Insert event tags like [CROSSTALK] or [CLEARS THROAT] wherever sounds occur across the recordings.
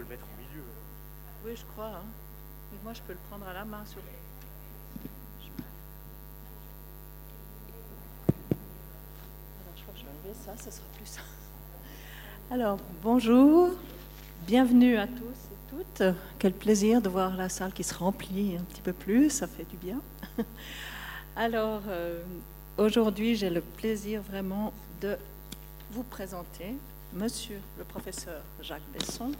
le mettre au milieu. Oui, je crois. Hein. Moi, je peux le prendre à la main. Alors, je crois que je vais enlever ça, ce sera plus simple. Alors, bonjour, bienvenue à tous et toutes. Quel plaisir de voir la salle qui se remplit un petit peu plus, ça fait du bien. Alors, euh, aujourd'hui, j'ai le plaisir vraiment de vous présenter Monsieur le professeur Jacques Besson.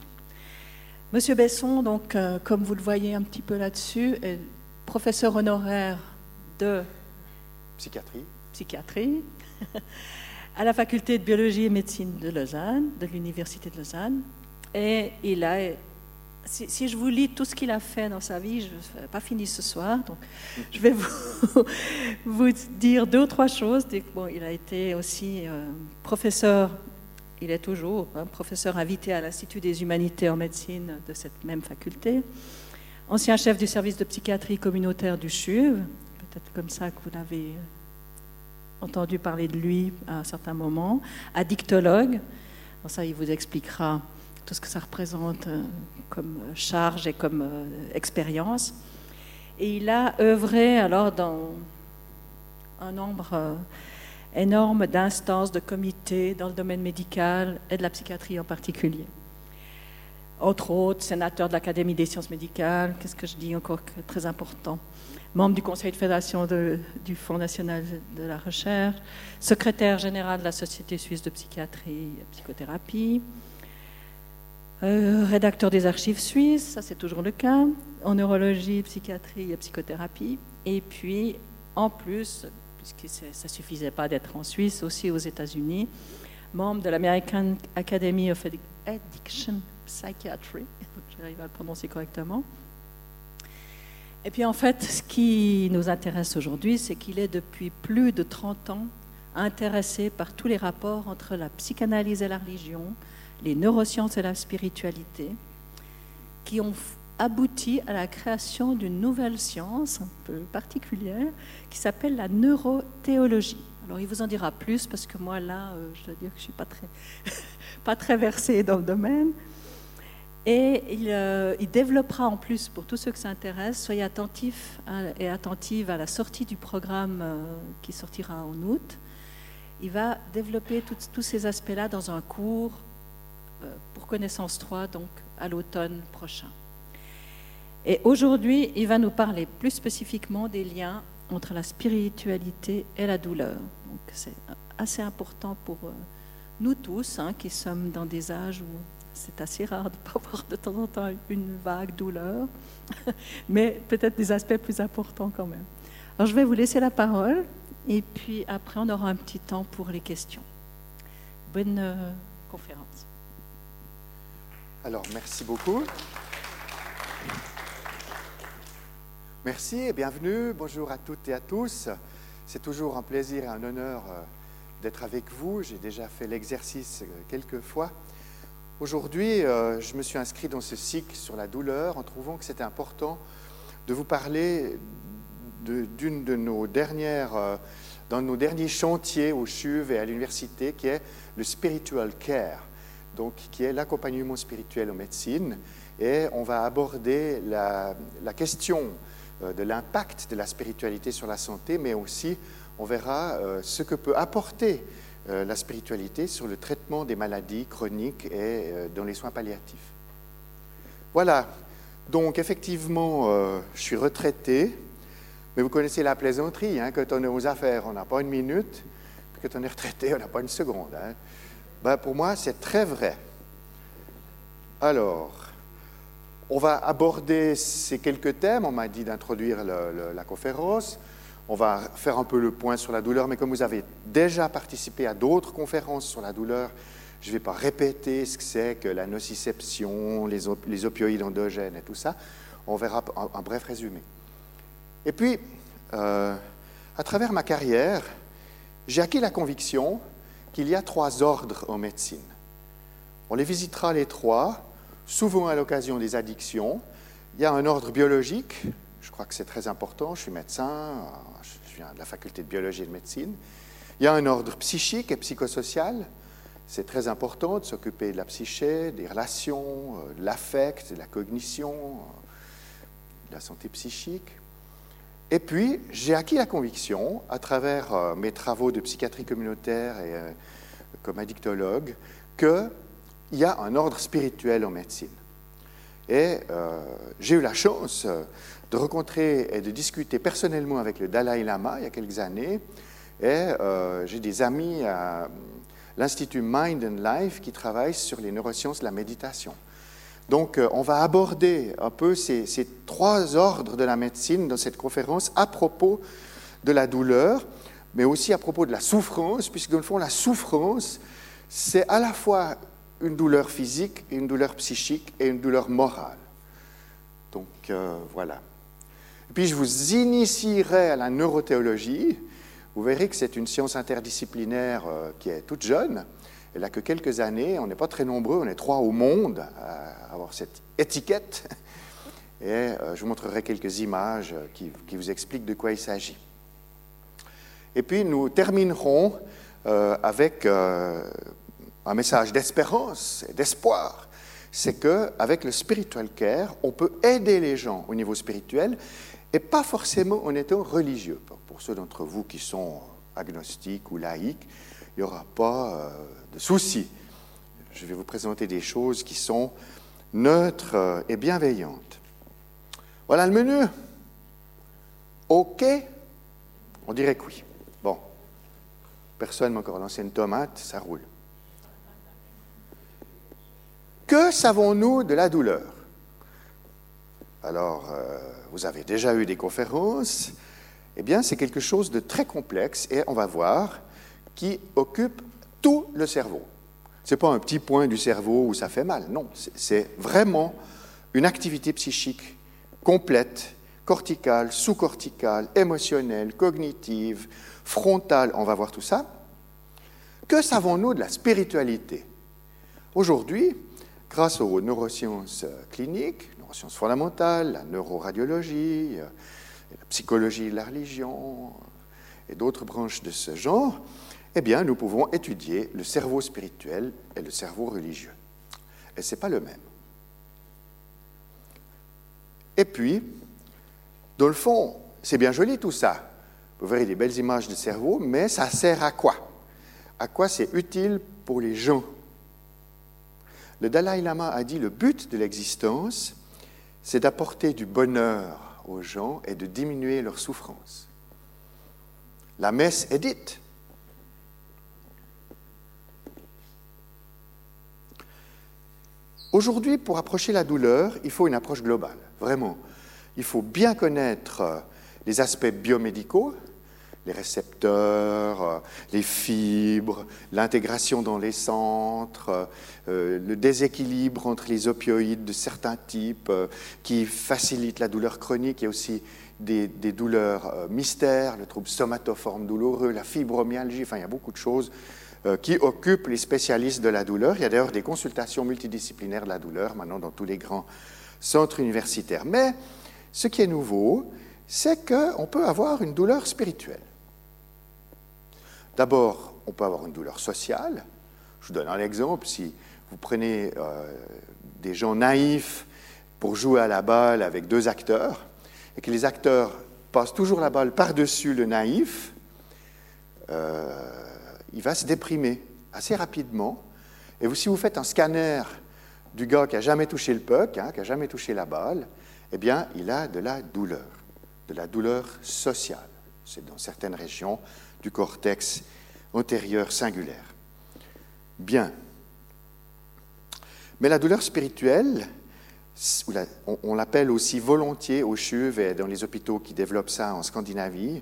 Monsieur Besson, donc, euh, comme vous le voyez un petit peu là-dessus, est professeur honoraire de Psychiatrie. psychiatrie [LAUGHS] à la faculté de biologie et médecine de Lausanne, de l'université de Lausanne. Et il a, si, si je vous lis tout ce qu'il a fait dans sa vie, je n'ai pas fini ce soir, donc [LAUGHS] je vais vous, vous dire deux ou trois choses. Bon, il a été aussi euh, professeur, il est toujours professeur invité à l'Institut des humanités en médecine de cette même faculté, ancien chef du service de psychiatrie communautaire du CHUV, peut-être comme ça que vous l'avez entendu parler de lui à un certain moment, addictologue. Ça, il vous expliquera tout ce que ça représente euh, comme charge et comme euh, expérience. Et il a œuvré alors dans un nombre euh, énorme d'instances, de comités dans le domaine médical et de la psychiatrie en particulier. Entre autres, sénateur de l'Académie des sciences médicales, qu'est-ce que je dis encore très important membre du conseil de fédération du Fonds national de la recherche, secrétaire général de la Société suisse de psychiatrie et psychothérapie, euh, rédacteur des archives suisses, ça c'est toujours le cas, en neurologie, psychiatrie et psychothérapie, et puis en plus, puisque ça ne suffisait pas d'être en Suisse, aussi aux États-Unis, membre de l'American Academy of Addic- Addiction Psychiatry, [LAUGHS] j'arrive à le prononcer correctement. Et puis en fait, ce qui nous intéresse aujourd'hui, c'est qu'il est depuis plus de 30 ans intéressé par tous les rapports entre la psychanalyse et la religion, les neurosciences et la spiritualité, qui ont f- abouti à la création d'une nouvelle science un peu particulière qui s'appelle la neurothéologie. Alors il vous en dira plus parce que moi là, euh, je dois dire que je ne suis pas très, [LAUGHS] pas très versée dans le domaine. Et il, euh, il développera en plus, pour tous ceux que ça intéresse, soyez attentifs et attentives à la sortie du programme euh, qui sortira en août. Il va développer tous- ces aspects-là dans un cours pour connaissance 3, donc à l'automne prochain. Et aujourd'hui, il va nous parler plus spécifiquement des liens entre la spiritualité et la douleur. Donc c'est assez important pour euh, nous tous, hein, qui sommes dans des âges où c'est assez rare de ne [LAUGHS] pas avoir de temps en temps une vague douleur, [LAUGHS] mais peut-être des aspects plus importants quand même. Alors je vais vous laisser la parole et puis après on aura un petit temps pour les questions. Bonne euh, conférence. Alors, merci beaucoup. Merci et bienvenue. Bonjour à toutes et à tous. C'est toujours un plaisir et un honneur euh, d'être avec vous. J'ai déjà fait l'exercice euh, quelques fois. Aujourd'hui, euh, je me suis inscrit dans ce cycle sur la douleur en trouvant que c'était important de vous parler d'une de, nos dernières, dans nos derniers chantiers au CHUV et à l'université, qui est le spiritual care, donc qui est l'accompagnement spirituel en médecine. Et on va aborder la, question de l'impact de la spiritualité sur la santé, mais aussi on verra euh, ce que peut apporter euh, la spiritualité sur le traitement des maladies chroniques et euh, dans les soins palliatifs. Voilà, donc effectivement, euh, je suis retraité, mais vous connaissez la plaisanterie, hein, quand on est aux affaires, on n'a pas une minute, puis quand on est retraité, on n'a pas une seconde. hein. Ben, pour moi, c'est très vrai. Alors, on va aborder ces quelques thèmes. On m'a dit d'introduire la conférence. On va faire un peu le point sur la douleur, mais comme vous avez déjà participé à d'autres conférences sur la douleur, je ne vais pas répéter ce que c'est que la nociception, les, op- les opioïdes endogènes et tout ça. On verra un, un bref résumé. Et puis, euh, à travers ma carrière, j'ai acquis la conviction qu'il y a trois ordres en médecine. On les visitera les trois, souvent à l'occasion des addictions. Il y a un ordre biologique, je crois que c'est très important, je suis médecin, je viens de la faculté de biologie et de médecine. Il y a un ordre psychique et psychosocial, C'est très important de s'occuper de la psyché, des relations, de l'affect, de la cognition, de la santé psychique. Et puis, j'ai acquis la conviction, à travers euh, mes travaux de psychiatrie communautaire et euh, comme addictologue, qu'il y a un ordre spirituel en médecine. Et euh, j'ai eu la chance de rencontrer et de discuter personnellement avec le Dalai Lama il y a quelques années. Et j'ai des amis à l'Institut Mind and Life qui travaillent sur les neurosciences de la méditation. Donc, euh, on va aborder un peu ces, trois ordres de la médecine dans cette conférence à propos de la douleur, mais aussi à propos de la souffrance, puisque dans le fond, la souffrance, c'est à la fois une douleur physique, une douleur psychique et une douleur morale. Donc, euh, voilà. Et puis, je vous initierai à la neurothéologie. Vous verrez que c'est une science interdisciplinaire euh, qui est toute jeune, elle n'a que quelques années, on n'est pas très nombreux, on est trois au monde à avoir cette étiquette. Et euh, je vous montrerai quelques images qui, vous expliquent de quoi il s'agit. Et puis nous terminerons avec un message d'espérance et d'espoir. C'est qu'avec le spiritual care, on peut aider les gens au niveau spirituel et pas forcément en étant religieux. Pour ceux d'entre vous qui sont agnostiques ou laïcs, il n'y aura pas de souci. Je vais vous présenter des choses qui sont neutres et bienveillantes. Voilà le menu. OK On dirait que oui. Bon. Personne m'a encore lancé une tomate, ça roule. Que savons-nous de la douleur? Alors, euh, vous avez déjà eu des conférences. Eh bien, c'est quelque chose de très complexe et on va voir qui occupe tout le cerveau. Ce n'est pas un petit point du cerveau où ça fait mal, non, c'est vraiment une activité psychique complète, corticale, sous-corticale, émotionnelle, cognitive, frontale, on va voir tout ça. Que savons-nous de la spiritualité? Aujourd'hui, grâce aux neurosciences cliniques, neurosciences fondamentales, la neuroradiologie, la psychologie de la religion et d'autres branches de ce genre, eh bien, nous pouvons étudier le cerveau spirituel et le cerveau religieux. Et ce n'est pas le même. Et puis, dans le fond, c'est bien joli tout ça. Vous verrez des belles images de cerveau, mais ça sert à quoi? À quoi c'est utile pour les gens? Le Dalai Lama a dit le but de l'existence, c'est d'apporter du bonheur aux gens et de diminuer leur souffrance. La messe est dite. Aujourd'hui, pour approcher la douleur, il faut une approche globale, vraiment. Il faut bien connaître les aspects biomédicaux, les récepteurs, euh, les fibres, l'intégration dans les centres, euh, le déséquilibre entre les opioïdes de certains types qui facilitent la douleur chronique. Il y a aussi des, douleurs mystères, le trouble somatoforme douloureux, la fibromyalgie, enfin il y a beaucoup de choses euh, qui occupent les spécialistes de la douleur. Il y a d'ailleurs des consultations multidisciplinaires de la douleur maintenant dans tous les grands centres universitaires. Mais ce qui est nouveau, c'est qu'on peut avoir une douleur spirituelle. D'abord, on peut avoir une douleur sociale. Je vous donne un exemple. Si vous prenez euh, des gens naïfs pour jouer à la balle avec deux acteurs, et que les acteurs passent toujours la balle par-dessus le naïf, euh, il va se déprimer assez rapidement. Et si vous faites un scanner du gars qui n'a jamais touché le puck, hein, qui n'a jamais touché la balle, eh bien, il a de la douleur, de la douleur sociale. C'est dans certaines régions du cortex antérieur singulaire. Bien. Mais la douleur spirituelle, on, l'appelle aussi volontiers au CHUV et dans les hôpitaux qui développent ça en Scandinavie,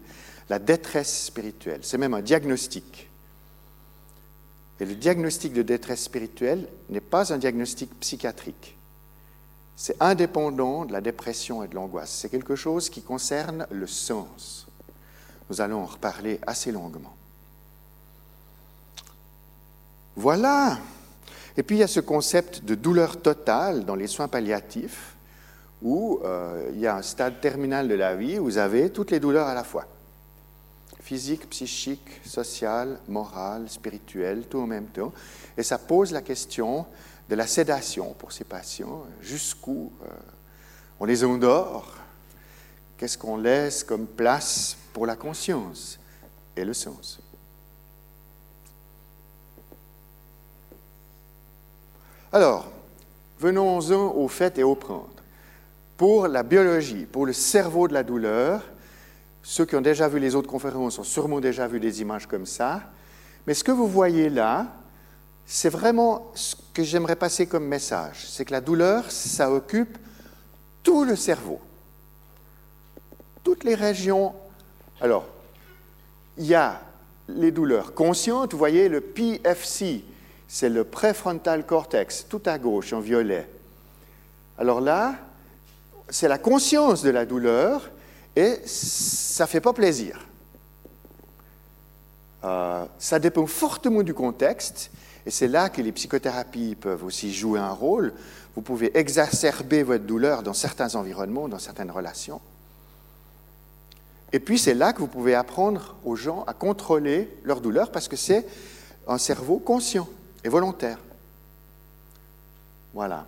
la détresse spirituelle. C'est même un diagnostic. Et le diagnostic de détresse spirituelle n'est pas un diagnostic psychiatrique. C'est indépendant de la dépression et de l'angoisse. C'est quelque chose qui concerne le sens. Nous allons en reparler assez longuement. Voilà. Et puis il y a ce concept de douleur totale dans les soins palliatifs, où euh, il y a un stade terminal de la vie où vous avez toutes les douleurs à la fois physique, psychique, social, moral, spirituel, tout en même temps. Et ça pose la question de la sédation pour ces patients. Jusqu'où euh, on les endort Qu'est-ce qu'on laisse comme place pour la conscience et le sens? Alors, venons-en au fait et au prendre. Pour la biologie, pour le cerveau de la douleur, ceux qui ont déjà vu les autres conférences ont sûrement déjà vu des images comme ça. Mais ce que vous voyez là, c'est vraiment ce que j'aimerais passer comme message. C'est que la douleur, ça occupe tout le cerveau. Toutes les régions. Alors, il y a les douleurs conscientes. Vous voyez le PFC, c'est le préfrontal cortex, tout à gauche en violet. Alors là, c'est la conscience de la douleur et ça ne fait pas plaisir. Euh, ça dépend fortement du contexte et c'est là que les psychothérapies peuvent aussi jouer un rôle. Vous pouvez exacerber votre douleur dans certains environnements, dans certaines relations. Et puis c'est là que vous pouvez apprendre aux gens à contrôler leur douleur parce que c'est un cerveau conscient et volontaire. Voilà.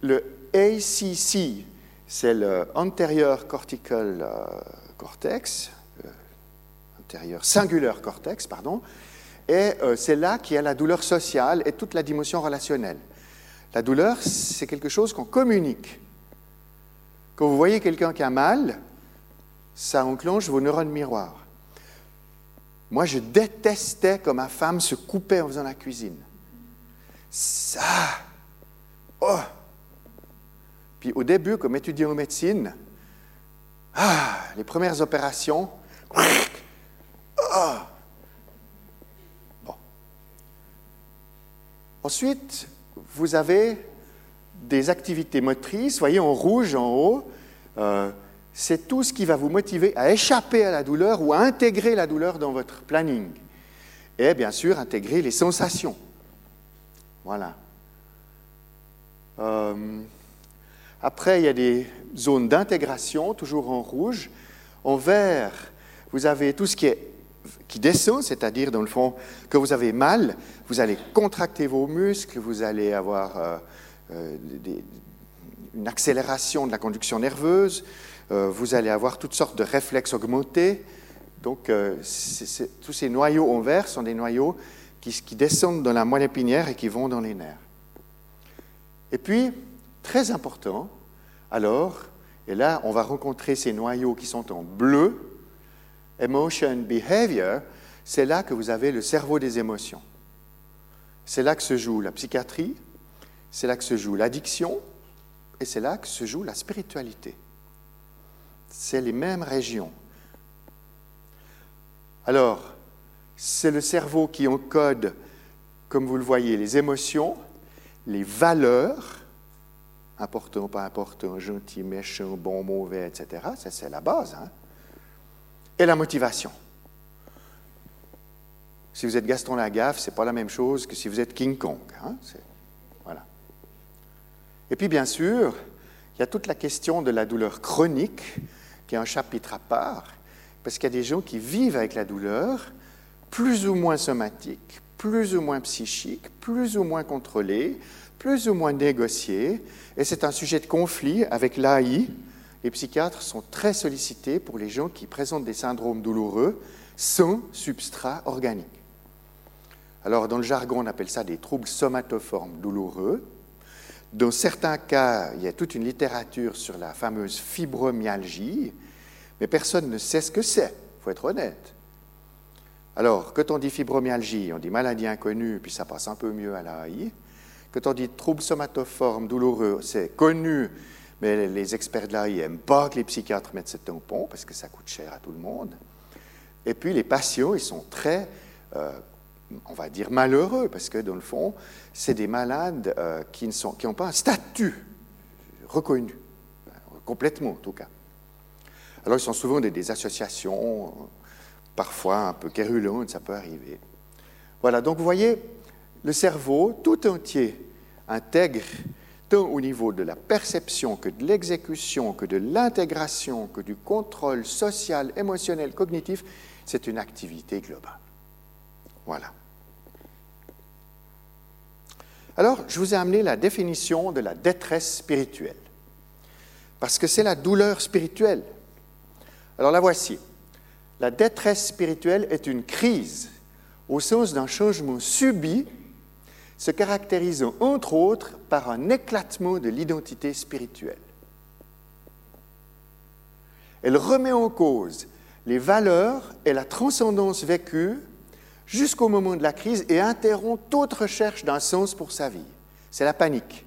Le ACC, c'est le anterior cortical euh, cortex, euh, antérieur singular cortex, pardon, et euh, c'est là qu'il y a la douleur sociale et toute la dimension relationnelle. La douleur, c'est quelque chose qu'on communique. Quand vous voyez quelqu'un qui a mal, ça enclenche vos neurones miroirs. Moi, je détestais quand ma femme se coupait en faisant la cuisine. Ça, oh, puis au début, comme étudiant en médecine, ah, les premières opérations, ah. bon. Ensuite, vous avez des activités motrices, voyez en rouge en haut, euh, c'est tout ce qui va vous motiver à échapper à la douleur ou à intégrer la douleur dans votre planning. Et bien sûr, intégrer les sensations. Voilà. Euh, après, il y a des zones d'intégration, toujours en rouge. En vert, vous avez tout ce qui, descend, c'est-à-dire, dans le fond, que vous avez mal, vous allez contracter vos muscles, vous allez avoir euh, euh, une accélération de la conduction nerveuse, vous allez avoir toutes sortes de réflexes augmentés. Donc, tous ces noyaux en vert sont des noyaux qui, qui descendent dans la moelle épinière et qui vont dans les nerfs. Et puis, très important. Alors, et là, on va rencontrer ces noyaux qui sont en bleu. Emotion, behavior, c'est là que vous avez le cerveau des émotions. C'est là que se joue la psychiatrie, c'est là que se joue l'addiction, et c'est là que se joue la spiritualité. C'est les mêmes régions. Alors, c'est le cerveau qui encode, comme vous le voyez, les émotions, les valeurs, important, pas important, gentil, méchant, bon, mauvais, etc. Ça, c'est la base. Hein? Et la motivation. Si vous êtes Gaston Lagaffe, ce n'est pas la même chose que si vous êtes King Kong. Hein? Voilà. Et puis, bien sûr, il y a toute la question de la douleur chronique, qui est un chapitre à part, parce qu'il y a des gens qui vivent avec la douleur, plus ou moins somatique, plus ou moins psychique, plus ou moins contrôlée, plus ou moins négocié, et c'est un sujet de conflit avec l'AI. Les psychiatres sont très sollicités pour les gens qui présentent des syndromes douloureux sans substrat organique. Alors, dans le jargon, on appelle ça des troubles somatoformes douloureux. Dans certains cas, il y a toute une littérature sur la fameuse fibromyalgie, mais personne ne sait ce que c'est, il faut être honnête. Alors, quand on dit fibromyalgie, on dit maladie inconnue, puis ça passe un peu mieux à l'AI. Quand on dit trouble somatoforme douloureux, c'est connu, mais les experts de l'AI n'aiment pas que les psychiatres mettent ce tampon parce que ça coûte cher à tout le monde. Et puis les patients, ils sont très, euh, on va dire, malheureux parce que dans le fond, c'est des malades euh, qui n'ont pas un statut reconnu, complètement en tout cas. Alors ils sont souvent des, associations, parfois un peu quérulantes, ça peut arriver. Voilà, donc vous voyez, le cerveau tout entier intègre tant au niveau de la perception que de l'exécution, que de l'intégration, que du contrôle social, émotionnel, cognitif, c'est une activité globale. Voilà. Alors, je vous ai amené la définition de la détresse spirituelle, parce que c'est la douleur spirituelle. Alors la voici. La détresse spirituelle est une crise au sens d'un changement subi se caractérisant entre autres par un éclatement de l'identité spirituelle. Elle remet en cause les valeurs et la transcendance vécue jusqu'au moment de la crise et interrompt toute recherche d'un sens pour sa vie. C'est la panique.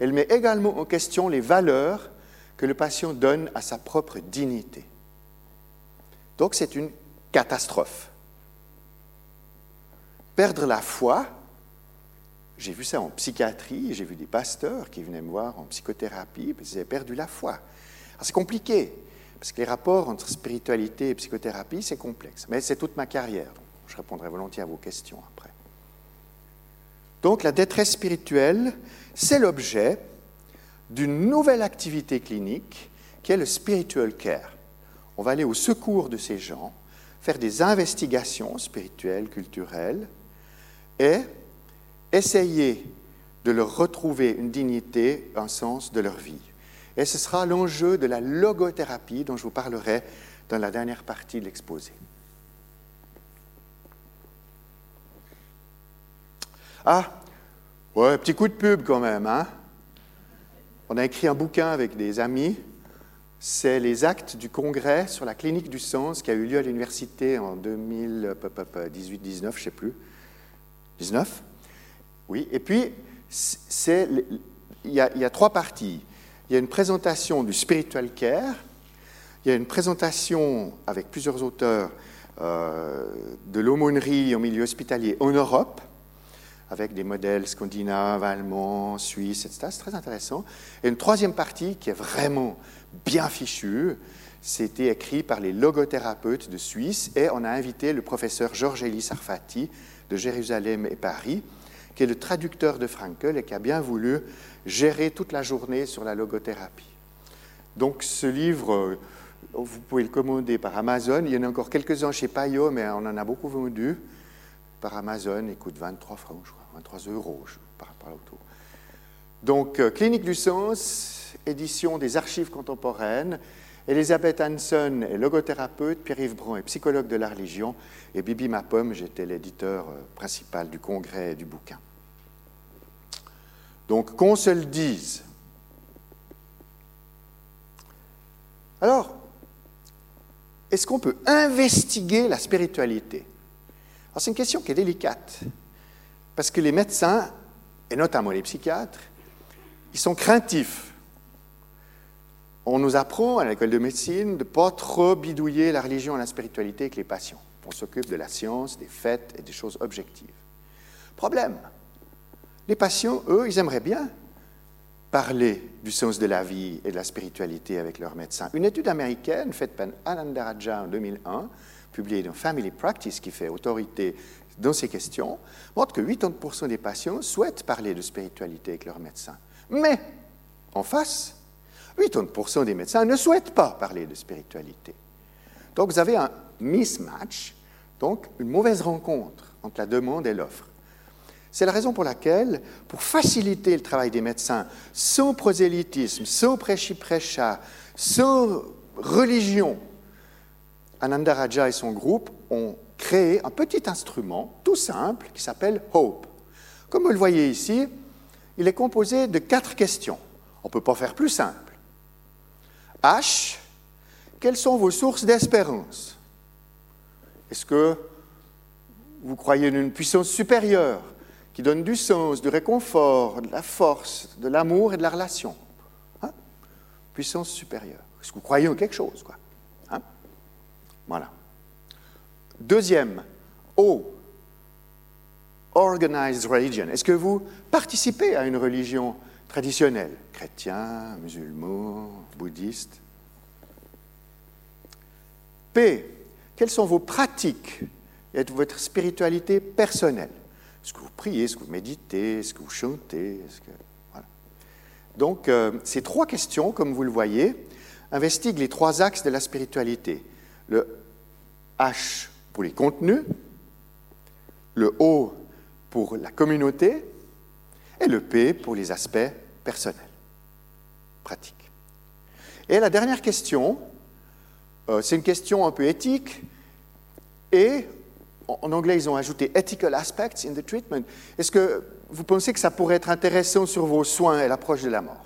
Elle met également en question les valeurs que le patient donne à sa propre dignité. Donc c'est une catastrophe. Perdre la foi, j'ai vu ça en psychiatrie, j'ai vu des pasteurs qui venaient me voir en psychothérapie, parce qu'ils avaient perdu la foi. C'est compliqué, parce que les rapports entre spiritualité et psychothérapie, c'est complexe. Mais c'est toute ma carrière, je répondrai volontiers à vos questions après. Donc la détresse spirituelle, c'est l'objet d'une nouvelle activité clinique qui est le spiritual care. On va aller au secours de ces gens, faire des investigations spirituelles, culturelles, et essayer de leur retrouver une dignité, un sens de leur vie. Et ce sera l'enjeu de la logothérapie dont je vous parlerai dans la dernière partie de l'exposé. Ah, ouais, petit coup de pub quand même. Hein? On a écrit un bouquin avec des amis. C'est les actes du congrès sur la clinique du sens qui a eu lieu à l'université en 2018-19, je ne sais plus. 19 Oui. Et puis, il y, a, trois parties. Il y a une présentation du spiritual care, il y a une présentation avec plusieurs auteurs euh, de l'aumônerie au milieu hospitalier en Europe, avec des modèles scandinaves, allemands, suisses, etc. C'est très intéressant. Et une troisième partie qui est vraiment bien fichue, c'était écrit par les logothérapeutes de Suisse et on a invité le professeur Georges Elie Sarfati de Jérusalem et Paris, qui est le traducteur de Frankel et qui a bien voulu gérer toute la journée sur la logothérapie. Donc ce livre, euh, vous pouvez le commander par Amazon. Il y en a encore quelques-uns chez Payot, mais on en a beaucoup vendu par Amazon. Il coûte 23 francs, je crois, 23 euros par, par autour. Donc, euh, Clinique du Sens, édition des archives contemporaines. Elisabeth Hanson est logothérapeute, Pierre-Yves Brun est psychologue de la religion, et Bibi Mapom, j'étais l'éditeur euh, principal du congrès et du bouquin. Donc, qu'on se le dise. Alors, est-ce qu'on peut investiguer la spiritualité? C'est une question qui est délicate, parce que les médecins, et notamment les psychiatres, ils sont craintifs on nous apprend à l'école de médecine de ne pas trop bidouiller la religion et la spiritualité avec les patients. On s'occupe de la science, des faits et des choses objectives. Problème, les patients, eux, ils aimeraient bien parler du sens de la vie et de la spiritualité avec leurs médecins. Une étude américaine faite par Ananda Raja en 2001, publiée dans Family Practice, qui fait autorité dans ces questions, montre que 80% des patients souhaitent parler de spiritualité avec leurs médecins. Mais, en face, 80% des médecins ne souhaitent pas parler de spiritualité. Donc vous avez un mismatch, donc une mauvaise rencontre entre la demande et l'offre. C'est la raison pour laquelle, pour faciliter le travail des médecins, sans prosélytisme, sans prêchi-prêcha, sans religion, Ananda Raja et son groupe ont créé un petit instrument tout simple qui s'appelle Hope. Comme vous le voyez ici, il est composé de quatre questions. On ne peut pas faire plus simple. H, quelles sont vos sources d'espérance? Est-ce que vous croyez en une puissance supérieure? Qui donne du sens, du réconfort, de la force, de l'amour et de la relation hein? Puissance supérieure. Est-ce que vous croyez en quelque chose hein? Voilà. Deuxième, O, organized religion. Est-ce que vous participez à une religion traditionnels, chrétiens, musulmans, bouddhistes. P. Quelles sont vos pratiques et votre spiritualité personnelle? Est-ce que vous priez Est-ce que vous méditez Est-ce que vous chantez Donc, euh, ces trois questions, comme vous le voyez, investiguent les trois axes de la spiritualité. Le H pour les contenus, le O pour la communauté et le P pour les aspects personnels, pratiques. Et la dernière question, euh, c'est une question un peu éthique et en anglais, ils ont ajouté ethical aspects in the treatment. Est-ce que vous pensez que ça pourrait être intéressant sur vos soins et l'approche de la mort?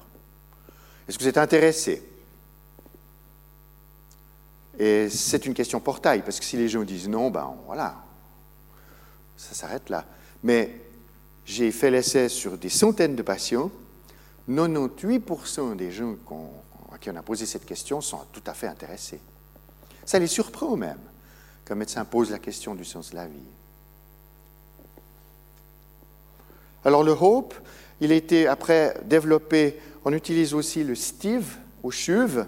Est-ce que vous êtes intéressé? Et c'est une question portail, parce que si les gens disent non, ben voilà, ça s'arrête là. Mais j'ai fait l'essai sur des centaines de patients. 98% des gens à qui on a posé cette question sont tout à fait intéressés. Ça les surprend même qu'un médecin pose la question du sens de la vie. Alors le Hope, il a été après développé, on utilise aussi le Steve ou chuve.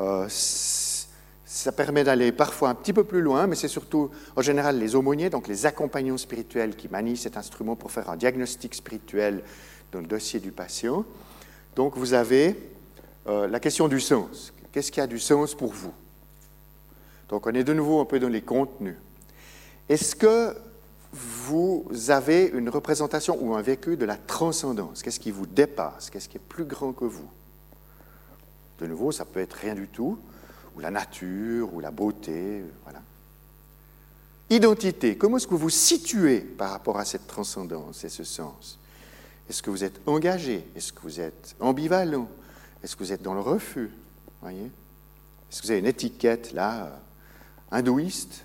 Euh, ça permet d'aller parfois un petit peu plus loin, mais c'est surtout en général les aumôniers, donc les accompagnants spirituels qui manient cet instrument pour faire un diagnostic spirituel dans le dossier du patient. Donc vous avez euh, la question du sens. Qu'est-ce qui a du sens pour vous? Donc on est de nouveau un peu dans les contenus. Est-ce que vous avez une représentation ou un vécu de la transcendance? Qu'est-ce qui vous dépasse? Qu'est-ce qui est plus grand que vous? De nouveau, ça peut être rien du tout, ou la nature, ou la beauté, voilà. Identité, comment est-ce que vous vous situez par rapport à cette transcendance et ce sens? Est-ce que vous êtes engagé? Est-ce que vous êtes ambivalent? Est-ce que vous êtes dans le refus? Voyez? Est-ce que vous avez une étiquette là hindouiste.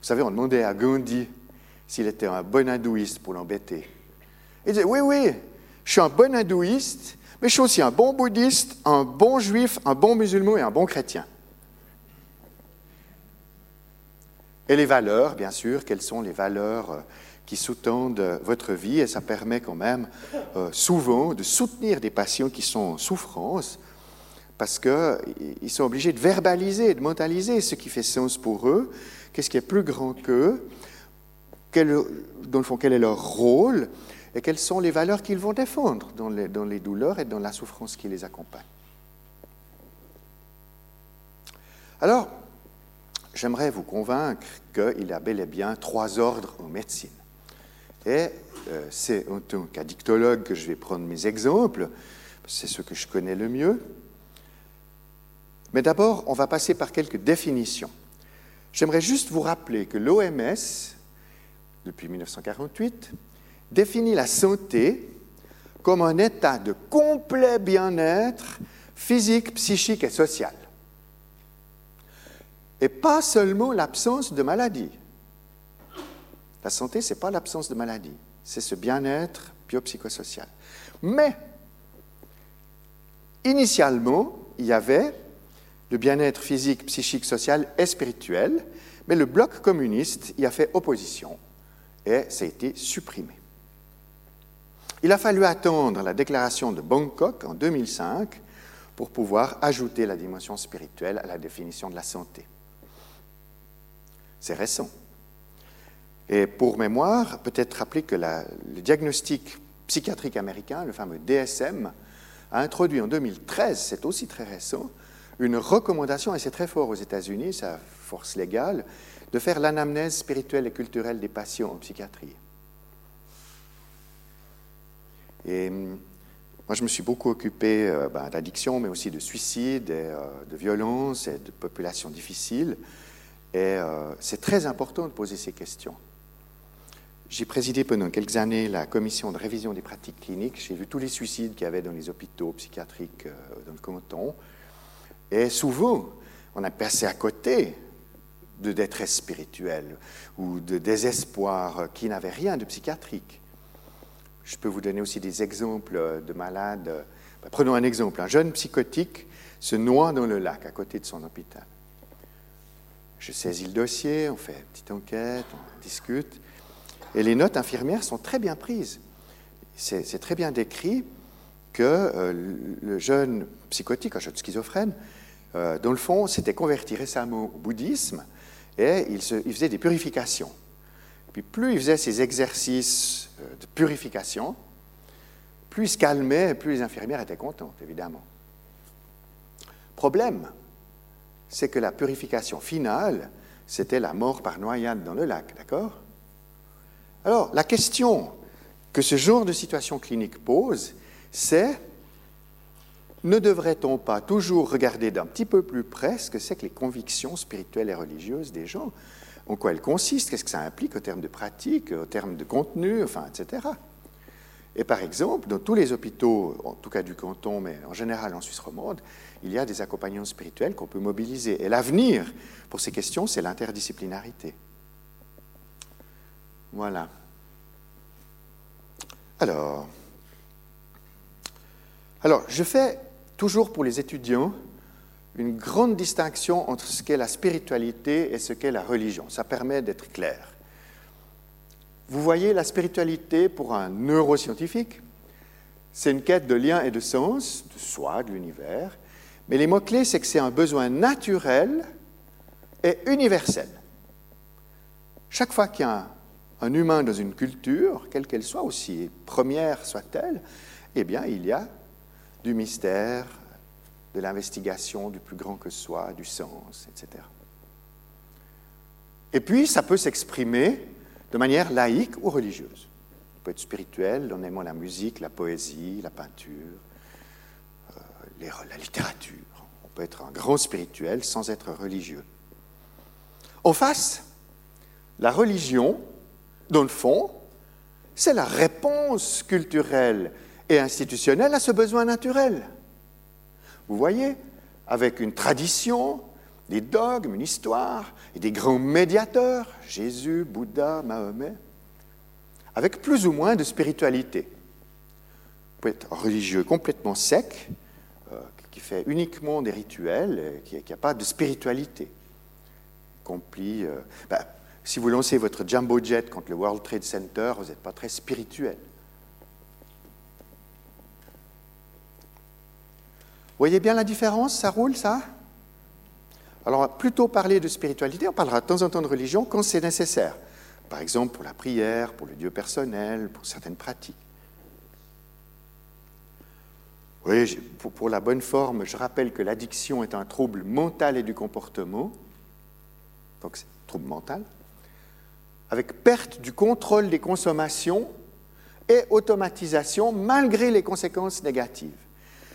Vous savez, on demandait à Gandhi s'il était un bon hindouiste pour l'embêter. Il disait, oui, oui, je suis un bon hindouiste, mais je suis aussi un bon bouddhiste, un bon juif, un bon musulman et un bon chrétien. Et les valeurs, bien sûr, quelles sont les valeurs euh, qui sous-tendent votre vie, et ça permet quand même euh, souvent de soutenir des patients qui sont en souffrance, parce qu'ils sont obligés de verbaliser, de mentaliser ce qui fait sens pour eux, qu'est-ce qui est plus grand qu'eux, dans le fond, quel est leur rôle et quelles sont les valeurs qu'ils vont défendre dans les, dans les douleurs et dans la souffrance qui les accompagne. Alors, j'aimerais vous convaincre qu'il y a bel et bien trois ordres en médecine. Et euh, c'est en tant qu'addictologue que je vais prendre mes exemples, c'est ce que je connais le mieux. Mais d'abord, on va passer par quelques définitions. J'aimerais juste vous rappeler que l'OMS, depuis 1948, définit la santé comme un état de complet bien-être physique, psychique et social. Et pas seulement l'absence de maladie. La santé, ce n'est pas l'absence de maladie, c'est ce bien-être biopsychosocial. Mais, initialement, il y avait le bien-être physique, psychique, social et spirituel, mais le bloc communiste y a fait opposition et ça a été supprimé. Il a fallu attendre la déclaration de Bangkok en 2005 pour pouvoir ajouter la dimension spirituelle à la définition de la santé. C'est récent. Et pour mémoire, peut-être rappeler que le diagnostic psychiatrique américain, le fameux DSM, a introduit en 2013, c'est aussi très récent, une recommandation, et c'est très fort aux États-Unis, sa force légale, de faire l'anamnèse spirituelle et culturelle des patients en psychiatrie. Et hum, moi, je me suis beaucoup occupé euh, ben, d'addiction, mais aussi de suicide, euh, de violence et de populations difficiles. Et euh, c'est très important de poser ces questions. J'ai présidé pendant quelques années la commission de révision des pratiques cliniques. J'ai vu tous les suicides qu'il y avait dans les hôpitaux psychiatriques dans le canton. Et souvent, on a passé à côté de détresse spirituelle ou de désespoir qui n'avait rien de psychiatrique. Je peux vous donner aussi des exemples de malades. Ben, prenons un exemple. Un jeune psychotique se noie dans le lac à côté de son hôpital. Je saisis le dossier, on fait une petite enquête, on discute. Et les notes infirmières sont très bien prises. C'est très bien décrit que euh, le jeune psychotique, un jeune schizophrène, dans le fond, s'était converti récemment au bouddhisme et il, faisait des purifications. Puis plus il faisait ces exercices euh, de purification, plus il se calmait, plus les infirmières étaient contentes, évidemment. Problème, c'est que la purification finale, c'était la mort par noyade dans le lac, d'accord? Alors, la question que ce genre de situation clinique pose, c'est ne devrait-on pas toujours regarder d'un petit peu plus près ce que c'est que les convictions spirituelles et religieuses des gens? En quoi elles consistent? Qu'est-ce que ça implique au terme de pratique, au terme de contenu, enfin, etc. Et par exemple, dans tous les hôpitaux, en tout cas du canton, mais en général en Suisse romande, il y a des accompagnants spirituels qu'on peut mobiliser. Et l'avenir pour ces questions, c'est l'interdisciplinarité. Voilà. Alors, alors, je fais toujours pour les étudiants une grande distinction entre ce qu'est la spiritualité et ce qu'est la religion. Ça permet d'être clair. Vous voyez, la spiritualité, pour un neuroscientifique, c'est une quête de lien et de sens, de soi, de l'univers. Mais les mots-clés, c'est que c'est un besoin naturel et universel. Chaque fois qu'il y a un, un, humain dans une culture, quelle qu'elle soit, aussi première soit-elle, eh bien, il y a du mystère, de l'investigation du plus grand que soi, du sens, etc. Et puis, ça peut s'exprimer de manière laïque ou religieuse. Ça peut être spirituel en aimant la musique, la poésie, la peinture, euh, la littérature. On peut être un grand spirituel sans être religieux. En face, la religion, dans le fond, c'est la réponse culturelle et institutionnelle à ce besoin naturel. Vous voyez, avec une tradition, des dogmes, une histoire, et des grands médiateurs, Jésus, Bouddha, Mahomet, avec plus ou moins de spiritualité. Vous pouvez être religieux complètement sec, euh, qui fait uniquement des rituels, qui n'a pas de spiritualité. Compli, euh, ben, si vous lancez votre jumbo jet contre le World Trade Center, vous n'êtes pas très spirituel. Voyez bien la différence Ça roule, ça? Alors, on va plutôt parler de spiritualité, on parlera de temps en temps de religion quand c'est nécessaire. Par exemple, pour la prière, pour le Dieu personnel, pour certaines pratiques. Oui, pour, la bonne forme, je rappelle que l'addiction est un trouble mental et du comportement, donc c'est un trouble mental, avec perte du contrôle des consommations et automatisation malgré les conséquences négatives.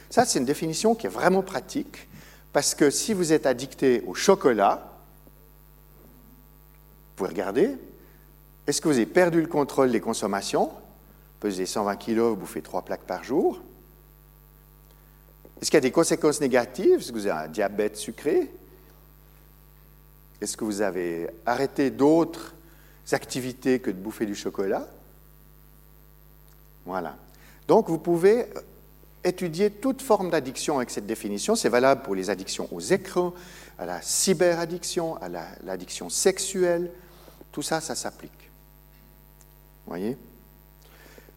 Ça, c'est une définition qui est vraiment pratique, parce que si vous êtes addicté au chocolat, vous pouvez regarder, est-ce que vous avez perdu le contrôle des consommations? Pesez 120 kg, vous bouffez 3 plaques par jour. Est-ce qu'il y a des conséquences négatives? Est-ce que vous avez un diabète sucré? Est-ce que vous avez arrêté d'autres activités que de bouffer du chocolat? Voilà. Donc, vous pouvez étudier toute forme d'addiction avec cette définition. C'est valable pour les addictions aux écrans, à la cyberaddiction, à l'addiction sexuelle. Tout ça, ça s'applique. Vous voyez?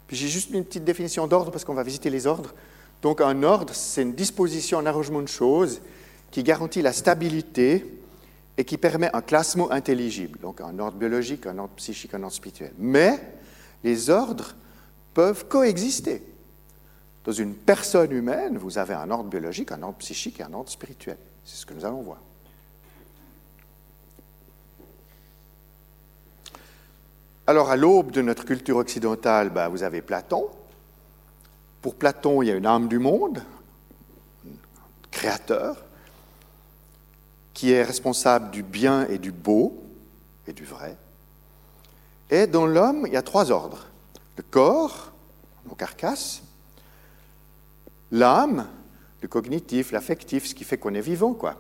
Puis j'ai juste une petite définition d'ordre parce qu'on va visiter les ordres. Donc un ordre, c'est une disposition, un arrangement de choses qui garantit la stabilité et qui permet un classement intelligible. Donc un ordre biologique, un ordre psychique, un ordre spirituel. Mais les ordres peuvent coexister. Dans une personne humaine, vous avez un ordre biologique, un ordre psychique et un ordre spirituel. C'est ce que nous allons voir. Alors, à l'aube de notre culture occidentale, ben, vous avez Platon. Pour Platon, il y a une âme du monde, créateur, qui est responsable du bien et du beau et du vrai. Et dans l'homme, il y a trois ordres. Le corps, nos carcasses, l'âme, le cognitif, l'affectif, ce qui fait qu'on est vivant, quoi.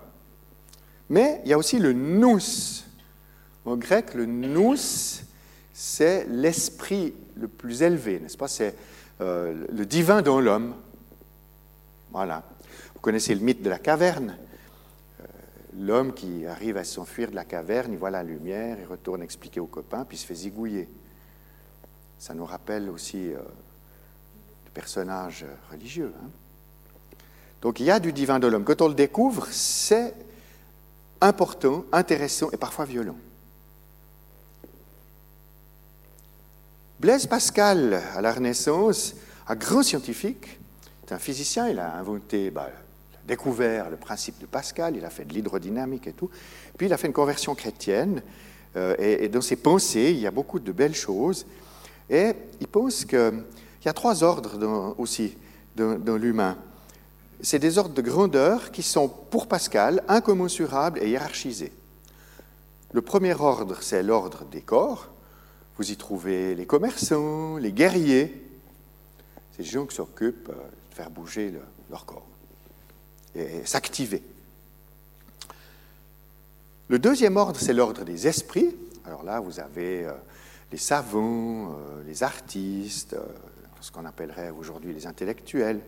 Mais il y a aussi le nous. En grec, le nous, c'est l'esprit le plus élevé, n'est-ce pas? C'est euh, le divin dans l'homme. Voilà. Vous connaissez le mythe de la caverne? Euh, l'homme qui arrive à s'enfuir de la caverne, il voit la lumière, il retourne expliquer aux copains, puis se fait zigouiller. Ça nous rappelle aussi euh, personnage religieux. Hein. Donc il y a du divin de l'homme. Quand on le découvre, c'est important, intéressant et parfois violent. Blaise Pascal, à la Renaissance, un grand scientifique, c'est un physicien, il a inventé, bah, découvert le principe de Pascal, il a fait de l'hydrodynamique et tout, puis il a fait une conversion chrétienne, euh, et, dans ses pensées, il y a beaucoup de belles choses, et il pense qu'il y a trois ordres aussi dans l'humain c'est des ordres de grandeur qui sont, pour Pascal, incommensurables et hiérarchisés. Le premier ordre, c'est l'ordre des corps. Vous y trouvez les commerçants, les guerriers, ces gens qui s'occupent euh, de faire bouger leur corps et s'activer. Le deuxième ordre, c'est l'ordre des esprits. Alors là, vous avez euh, les savants, euh, les artistes, ce qu'on appellerait aujourd'hui les intellectuels.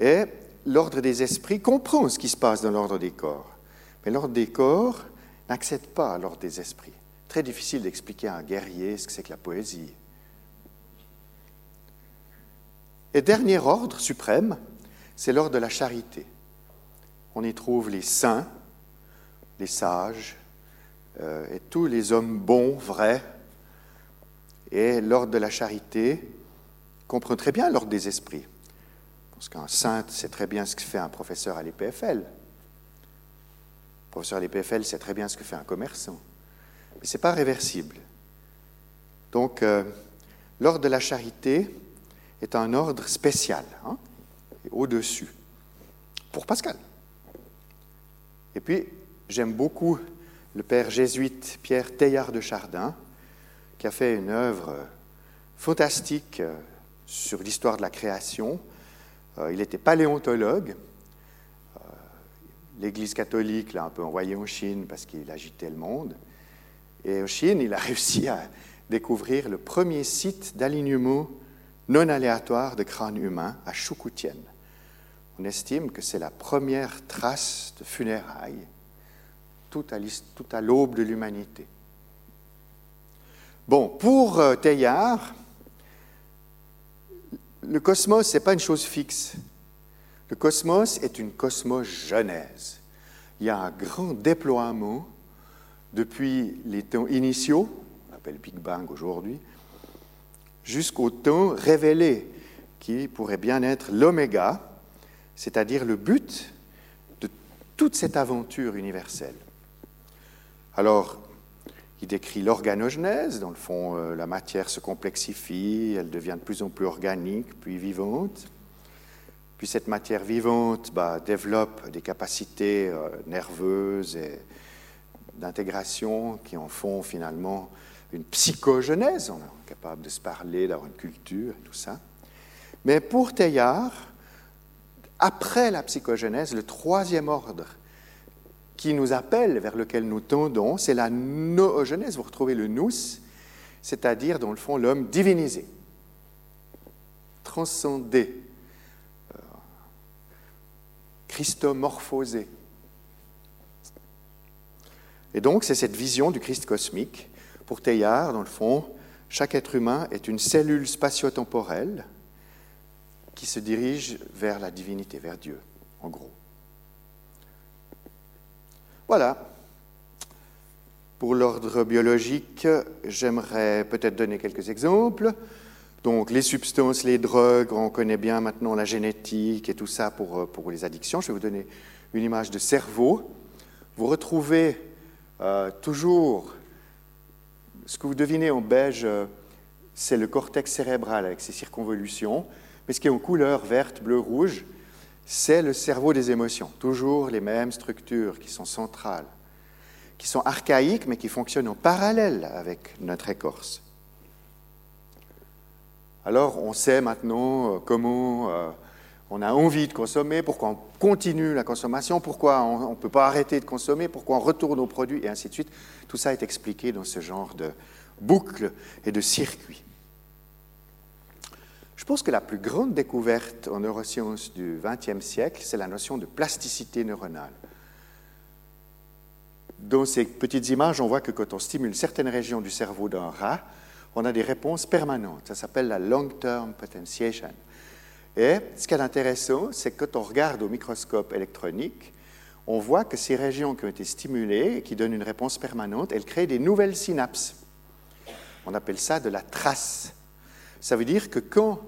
Et l'ordre des esprits comprend ce qui se passe dans l'ordre des corps. Mais l'ordre des corps n'accède pas à l'ordre des esprits. Très difficile d'expliquer à un guerrier ce que c'est que la poésie. Et dernier ordre suprême, c'est l'ordre de la charité. On y trouve les saints, les sages, euh, et tous les hommes bons, vrais. Et l'ordre de la charité comprend très bien l'ordre des esprits. Parce qu'un saint sait très bien ce que fait un professeur à l'EPFL. Le professeur à l'EPFL sait très bien ce que fait un commerçant. Mais ce n'est pas réversible. Donc, euh, l'ordre de la charité est un ordre spécial, hein, au-dessus, pour Pascal. Et puis, j'aime beaucoup le père jésuite Pierre Teilhard de Chardin, qui a fait une œuvre fantastique euh, sur l'histoire de la création, euh, il était paléontologue. Euh, L'Église catholique l'a un peu envoyé en Chine parce qu'il agitait le monde. Et en Chine, il a [LAUGHS] réussi à découvrir le premier site d'alignement non aléatoire de crâne humain à Choukoutienne. On estime que c'est la première trace de funérailles tout à, l'aube de l'humanité. Bon, pour euh, Teilhard, le cosmos, ce n'est pas une chose fixe. Le cosmos est une cosmogenèse. Il y a un grand déploiement depuis les temps initiaux, on appelle Big Bang aujourd'hui, jusqu'au temps révélé, qui pourrait bien être l'oméga, c'est-à-dire le but de toute cette aventure universelle. Alors, il décrit l'organogenèse, dans le fond, euh, la matière se complexifie, elle devient de plus en plus organique, puis vivante. Puis cette matière vivante bah, développe des capacités euh, nerveuses et d'intégration qui en font finalement une psychogenèse. On est capable de se parler, d'avoir une culture tout ça. Mais pour Teilhard, après la psychogenèse, le troisième ordre qui nous appelle, vers lequel nous tendons, c'est la noogenèse. Vous retrouvez le nous, c'est-à-dire, dans le fond, l'homme divinisé, transcendé, euh, christomorphosé. Et donc, c'est cette vision du Christ cosmique. Pour Teilhard, dans le fond, chaque être humain est une cellule spatio-temporelle qui se dirige vers la divinité, vers Dieu, en gros. Voilà. Pour l'ordre biologique, j'aimerais peut-être donner quelques exemples. Donc les substances, les drogues, on connaît bien maintenant la génétique et tout ça pour, pour les addictions. Je vais vous donner une image de cerveau. Vous retrouvez euh, toujours ce que vous devinez en beige, c'est le cortex cérébral avec ses circonvolutions. Mais ce qui est en couleur verte, bleu, rouge, c'est le cerveau des émotions, toujours les mêmes structures qui sont centrales, qui sont archaïques mais qui fonctionnent en parallèle avec notre écorce. Alors on sait maintenant euh, comment euh, on a envie de consommer, pourquoi on continue la consommation, pourquoi on ne peut pas arrêter de consommer, pourquoi on retourne aux produits et ainsi de suite. Tout ça est expliqué dans ce genre de boucle et de circuit. Je pense que la plus grande découverte en neurosciences du XXe siècle, c'est la notion de plasticité neuronale. Dans ces petites images, on voit que quand on stimule certaines régions du cerveau d'un rat, on a des réponses permanentes. Ça s'appelle la long-term potentiation. Et ce qui est intéressant, c'est que quand on regarde au microscope électronique, on voit que ces régions qui ont été stimulées et qui donnent une réponse permanente, elles créent des nouvelles synapses. On appelle ça de la trace Ça veut dire que quand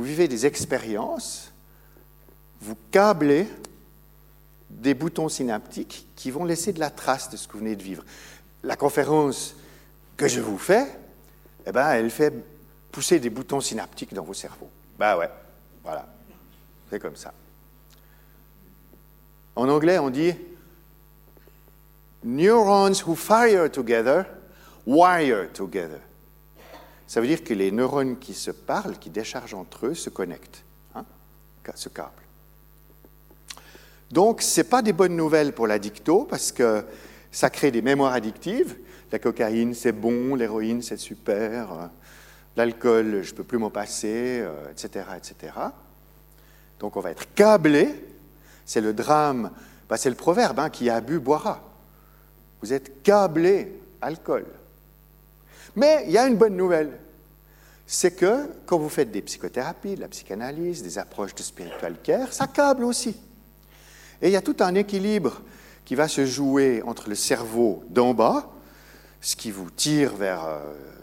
vous vivez des expériences, vous câblez des boutons synaptiques qui vont laisser de la trace de ce que vous venez de vivre. La conférence que je vous fais, eh ben, elle fait pousser des boutons synaptiques dans vos cerveaux. Ben ouais, voilà. C'est comme ça. En anglais, on dit neurons who fire together wire together. Ça veut dire que les neurones qui se parlent, qui déchargent entre eux, se connectent, hein, ce câble. Donc, ce n'est pas des bonnes nouvelles pour l'addicto parce que ça crée des mémoires addictives. La cocaïne, c'est bon, l'héroïne, c'est super, euh, l'alcool, je ne peux plus m'en passer, etc., euh, etc. Donc, on va être câblé. C'est le drame, bah, c'est le proverbe hein, qui a bu boira. Vous êtes câblé alcool. Mais il y a une bonne nouvelle. C'est que quand vous faites des psychothérapies, de la psychanalyse, des approches de spiritual care, ça câble aussi. Et il y a tout un équilibre qui va se jouer entre le cerveau d'en bas, ce qui vous tire vers euh,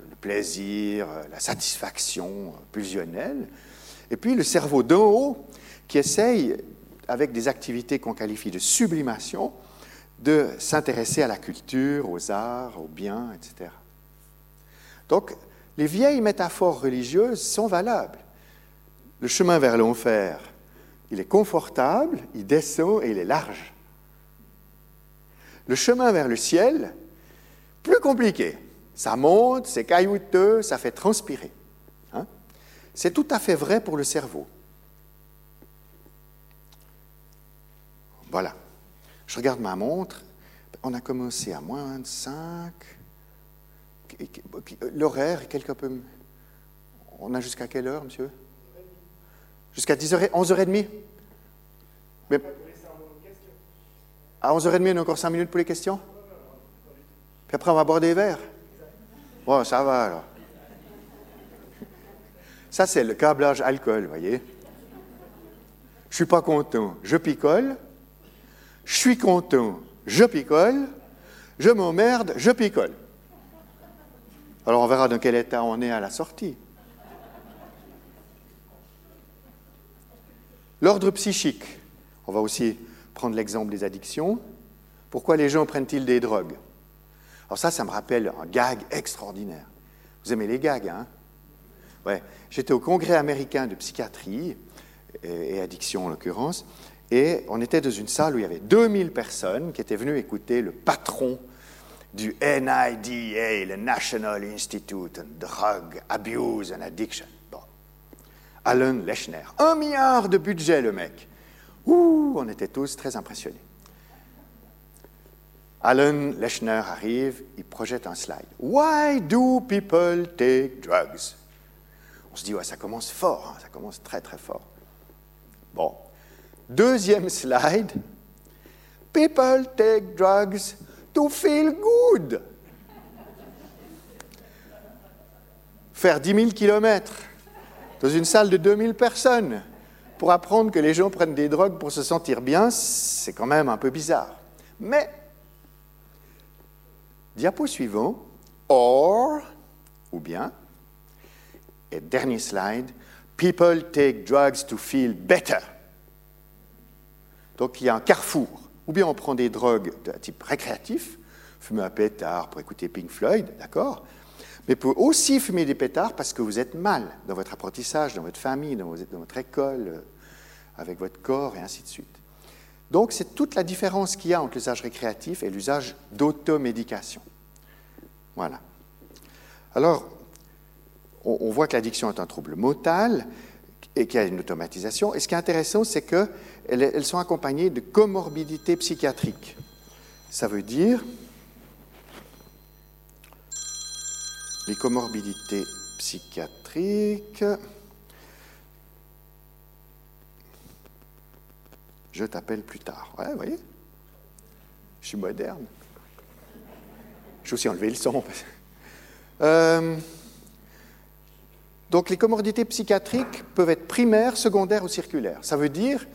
le plaisir, euh, la satisfaction euh, pulsionnelle, et puis le cerveau d'en haut qui essaye, avec des activités qu'on qualifie de sublimation, de s'intéresser à la culture, aux arts, aux biens, etc. Donc, les vieilles métaphores religieuses sont valables. Le chemin vers l'enfer, il est confortable, il descend et il est large. Le chemin vers le ciel, plus compliqué. Ça monte, c'est caillouteux, ça fait transpirer. Hein. C'est tout à fait vrai pour le cerveau. Voilà. Je regarde ma montre. On a commencé à moins de 5. L'horaire est quelque peu. On a jusqu'à quelle heure, monsieur? Jusqu'à 10h, 11h30 Mais... À 11h30, on a encore 5 minutes pour les questions? Puis après, on va boire des verres Bon, ça va alors. Ça, c'est le câblage alcool, vous voyez. Je suis pas content, je picole. Je suis content, je picole. Je m'emmerde, je picole. Alors on verra dans quel état on est à la sortie. L'ordre psychique. On va aussi prendre l'exemple des addictions. Pourquoi les gens prennent-ils des drogues? Alors ça, ça me rappelle un gag extraordinaire. Vous aimez les gags, hein? Ouais. J'étais au congrès américain de psychiatrie et addiction en l'occurrence, et on était dans une salle où il y avait 2000 personnes qui étaient venues écouter le patron du NIDA, le National Institute on Drug Abuse and Addiction. Bon. Alan Lechner. Un milliard de budget, le mec. Ouh, on était tous très impressionnés. Alan Lechner arrive, il projette un slide. Why do people take drugs? On se dit, ouais, ça commence fort, hein, ça commence très très fort. Bon, Deuxième slide. People take drugs to feel good. Faire 10 000 kilomètres dans une salle de 2000 personnes pour apprendre que les gens prennent des drogues pour se sentir bien, c'est quand même un peu bizarre. Mais, diapo suivant, or, ou bien, et dernier slide, people take drugs to feel better. Donc il y a un carrefour. Ou bien on prend des drogues de type récréatif, fumer un pétard pour écouter Pink Floyd, d'accord? Mais pour aussi fumer des pétards parce que vous êtes mal dans votre apprentissage, dans votre famille, dans, votre école, euh, avec votre corps et ainsi de suite. Donc c'est toute la différence qu'il y a entre l'usage récréatif et l'usage d'automédication. Voilà. Alors, on voit que l'addiction est un trouble motal et qu'il y a une automatisation. Et ce qui est intéressant, c'est que elles, sont accompagnées de comorbidités psychiatriques. Ça veut dire les comorbidités psychiatriques. Je t'appelle plus tard. Ouais, vous voyez? Je suis moderne. Je vais aussi enlever le son. Euh, donc les comorbidités psychiatriques peuvent être primaires, secondaires ou circulaires. Ça veut dire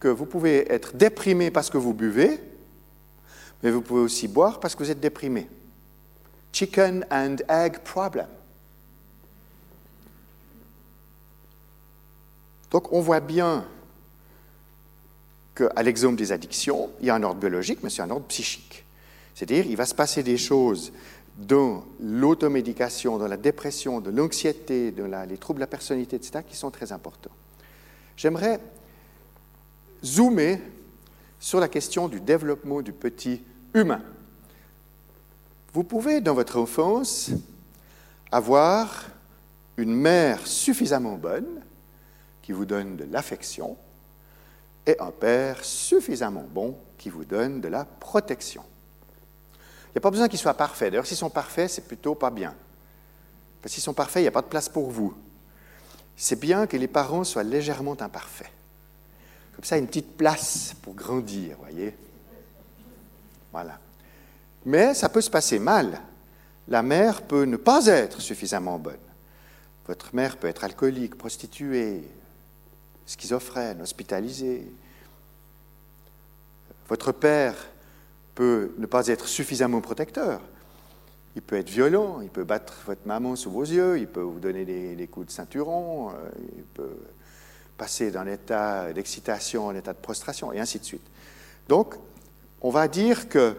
que vous pouvez être déprimé parce que vous buvez, mais vous pouvez aussi boire parce que vous êtes déprimé. Chicken and egg problem. Donc on voit bien qu'à l'exemple des addictions, il y a un ordre biologique, mais c'est un ordre psychique. C'est-à-dire, il va se passer des choses dans l'automédication, dans la dépression, dans l'anxiété, dans les troubles de la personnalité, etc., qui sont très importants. J'aimerais zoomer sur la question du développement du petit humain. Vous pouvez, dans votre enfance, avoir une mère suffisamment bonne qui vous donne de l'affection et un père suffisamment bon qui vous donne de la protection. Il n'y a pas besoin qu'ils soient parfaits. D'ailleurs, s'ils sont parfaits, c'est plutôt pas bien. Parce qu'ils sont parfaits, il n'y a pas de place pour vous. C'est bien que les parents soient légèrement imparfaits. Comme ça, une petite place pour grandir, voyez. Voilà. Mais ça peut se passer mal. La mère peut ne pas être suffisamment bonne. Votre mère peut être alcoolique, prostituée, schizophrène, hospitalisée. Votre père peut ne pas être suffisamment protecteur. Il peut être violent, il peut battre votre maman sous vos yeux, il peut vous donner des, coups de ceinturon, euh, il peut passer d'un état d'excitation en état de prostration, et ainsi de suite. Donc, on va dire que,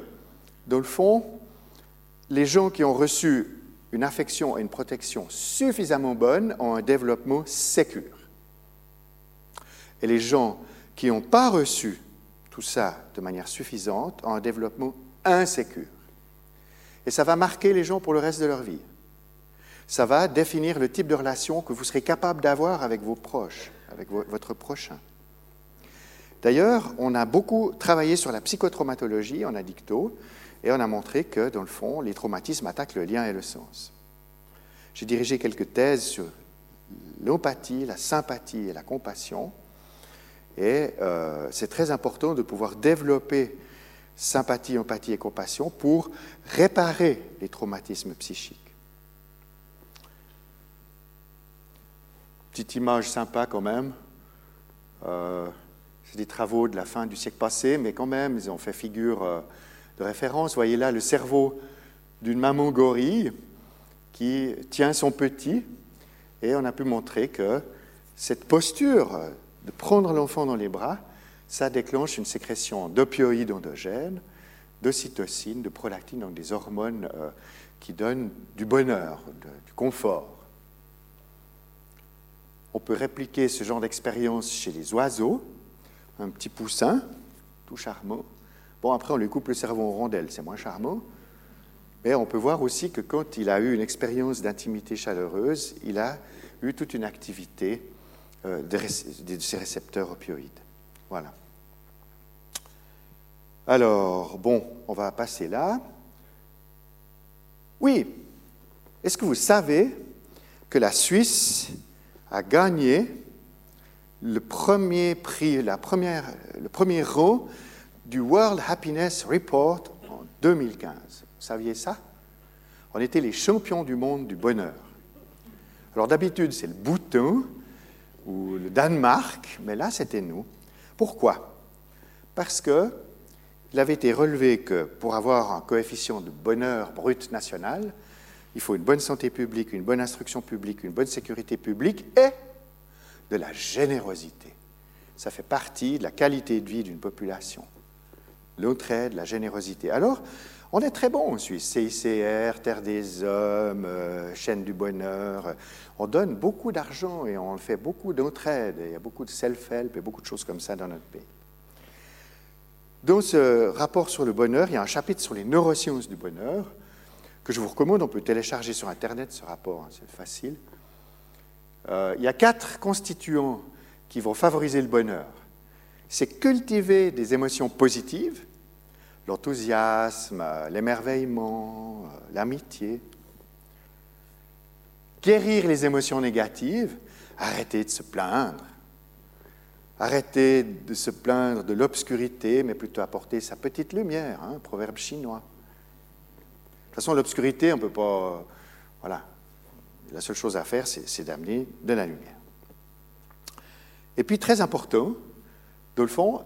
dans le fond, les gens qui ont reçu une affection et une protection suffisamment bonnes ont un développement sécure. Et les gens qui n'ont pas reçu tout ça de manière suffisante ont un développement insécure. Et ça va marquer les gens pour le reste de leur vie. Ça va définir le type de relation que vous serez capable d'avoir avec vos proches, avec votre prochain. D'ailleurs, on a beaucoup travaillé sur la psychotraumatologie en addicto et on a montré que, dans le fond, les traumatismes attaquent le lien et le sens. J'ai dirigé quelques thèses sur l'empathie, la sympathie et la compassion. Et euh, c'est très important de pouvoir développer sympathie, empathie et compassion pour réparer les traumatismes psychiques. Petite image sympa quand même. Euh, c'est des travaux de la fin du siècle passé, mais quand même, ils ont fait figure euh, de référence. Vous voyez là le cerveau d'une maman gorille qui tient son petit, et on a pu montrer que cette posture de prendre l'enfant dans les bras, ça déclenche une sécrétion d'opioïdes endogènes, d'ocytocine, de prolactine, donc des hormones euh, qui donnent du bonheur, du confort. On peut répliquer ce genre d'expérience chez les oiseaux, un petit poussin, tout charmant. Bon, après, on lui coupe le cerveau en rondelles, c'est moins charmant. Mais on peut voir aussi que quand il a eu une expérience d'intimité chaleureuse, il a eu toute une activité euh, de, ces récepteurs opioïdes. Voilà. Alors, bon, on va passer là. Oui, est-ce que vous savez que la Suisse a gagné le premier prix, la première, le premier rang du World Happiness Report en 2015 Vous saviez ça? On était les champions du monde du bonheur. Alors d'habitude, c'est le bouton, ou le Danemark, mais là, c'était nous. Pourquoi? Parce que il avait été relevé que pour avoir un coefficient de bonheur brut national, il faut une bonne santé publique, une bonne instruction publique, une bonne sécurité publique et de la générosité. Ça fait partie de la qualité de vie d'une population. L'entraide, la générosité. Alors, on est très bon en Suisse. CICR, Terre des Hommes, euh, Chaîne du Bonheur. On donne beaucoup d'argent et on fait beaucoup d'entraide. Il y a beaucoup de self-help et beaucoup de choses comme ça dans notre pays. Dans ce rapport sur le bonheur, il y a un chapitre sur les neurosciences du bonheur que je vous recommande. On peut télécharger sur Internet ce rapport, hein, c'est facile. Euh, il y a quatre constituants qui vont favoriser le bonheur. C'est cultiver des émotions positives, l'enthousiasme, l'émerveillement, l'amitié. Guérir les émotions négatives, arrêter de se plaindre. Arrêter de se plaindre de l'obscurité, mais plutôt apporter sa petite lumière, hein, proverbe chinois. De toute façon, l'obscurité, on ne peut pas. Voilà. La seule chose à faire, c'est d'amener de la lumière. Et puis, très important, dans le fond,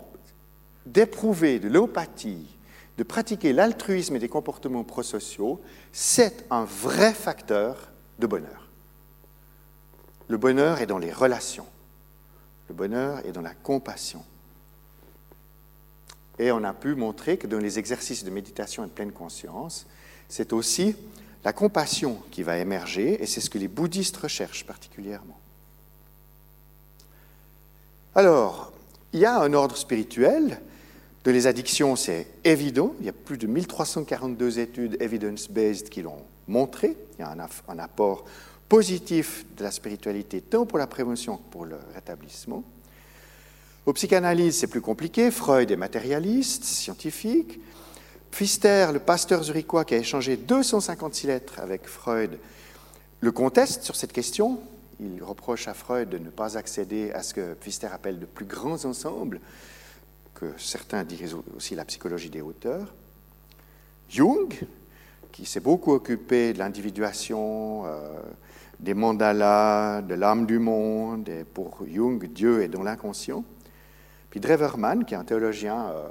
d'éprouver de l'empathie de pratiquer l'altruisme et des comportements prosociaux, c'est un vrai facteur de bonheur. Le bonheur est dans les relations. le bonheur est dans la compassion. Et on a pu montrer que dans les exercices de méditation et de pleine conscience, c'est aussi la compassion qui va émerger, et c'est ce que les bouddhistes recherchent particulièrement. Alors, il y a un ordre spirituel. De les addictions, c'est évident. Il y a plus de 1342 études evidence-based qui l'ont montré. Il y a un, apport positif de la spiritualité, tant pour la prévention que pour le rétablissement. Au psychanalyse, c'est plus compliqué. Freud est matérialiste, scientifique. Pfister, le pasteur zurichois qui a échangé 256 lettres avec Freud, le conteste sur cette question. Il reproche à Freud de ne pas accéder à ce que Pfister appelle de plus grands ensembles, que certains disent aussi la psychologie des auteurs. Jung, qui s'est beaucoup occupé de l'individuation, euh, des mandalas, de l'âme du monde, et pour Jung, Dieu est dans l'inconscient. Puis Dreverman, qui est un théologien euh,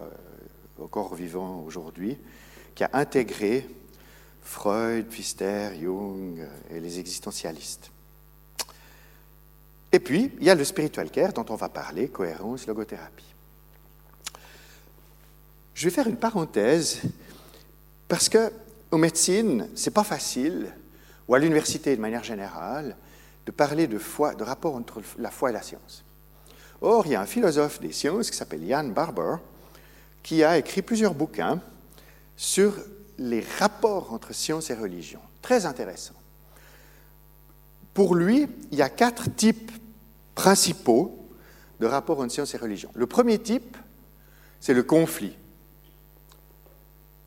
encore vivant aujourd'hui, qui a intégré Freud, Pfister, Jung et les existentialistes. Et puis, il y a le spiritual care dont on va parler, cohérence, logothérapie. Je vais faire une parenthèse parce que aux médecines, c'est pas facile, ou à l'université de manière générale, de parler de de rapport entre la foi et la science. Or, il y a un philosophe des sciences qui s'appelle Jan Barber, qui a écrit plusieurs bouquins sur les rapports entre science et religion. Très intéressant. Pour lui, il y a quatre types principaux de rapports entre science et religion. Le premier type, c'est le conflit.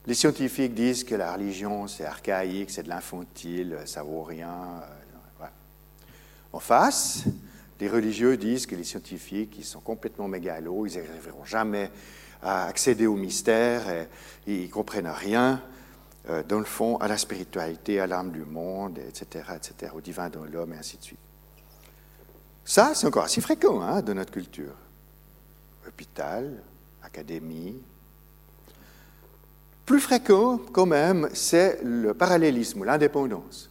Les scientifiques disent que la religion, c'est archaïque, c'est de l'infantile, ça vaut rien. Euh, en face, les religieux disent que les scientifiques, ils sont complètement mégalos, ils n'arriveront jamais à accéder au mystère, et, ils ne comprennent rien, euh, dans le fond, à la spiritualité, à l'âme du monde, etc., etc., au divin dans l'homme, et ainsi de suite. Ça, c'est encore assez fréquent hein, dans notre culture. Hôpital, académie. Plus fréquent, quand même, c'est le parallélisme, l'indépendance.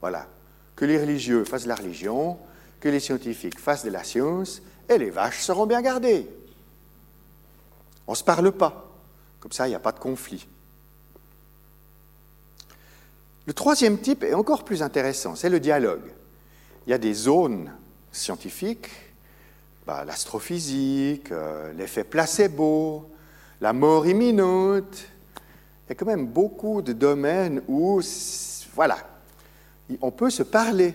Voilà. Que les religieux fassent la religion, que les scientifiques fassent de la science, et les vaches seront bien gardées. On ne se parle pas. Comme ça, il n'y a pas de conflit. Le troisième type est encore plus intéressant, c'est le dialogue. Il y a des zones scientifiques, bah, l'astrophysique, euh, l'effet placebo, la mort imminente. Il y a quand même beaucoup de domaines où, voilà, on peut se parler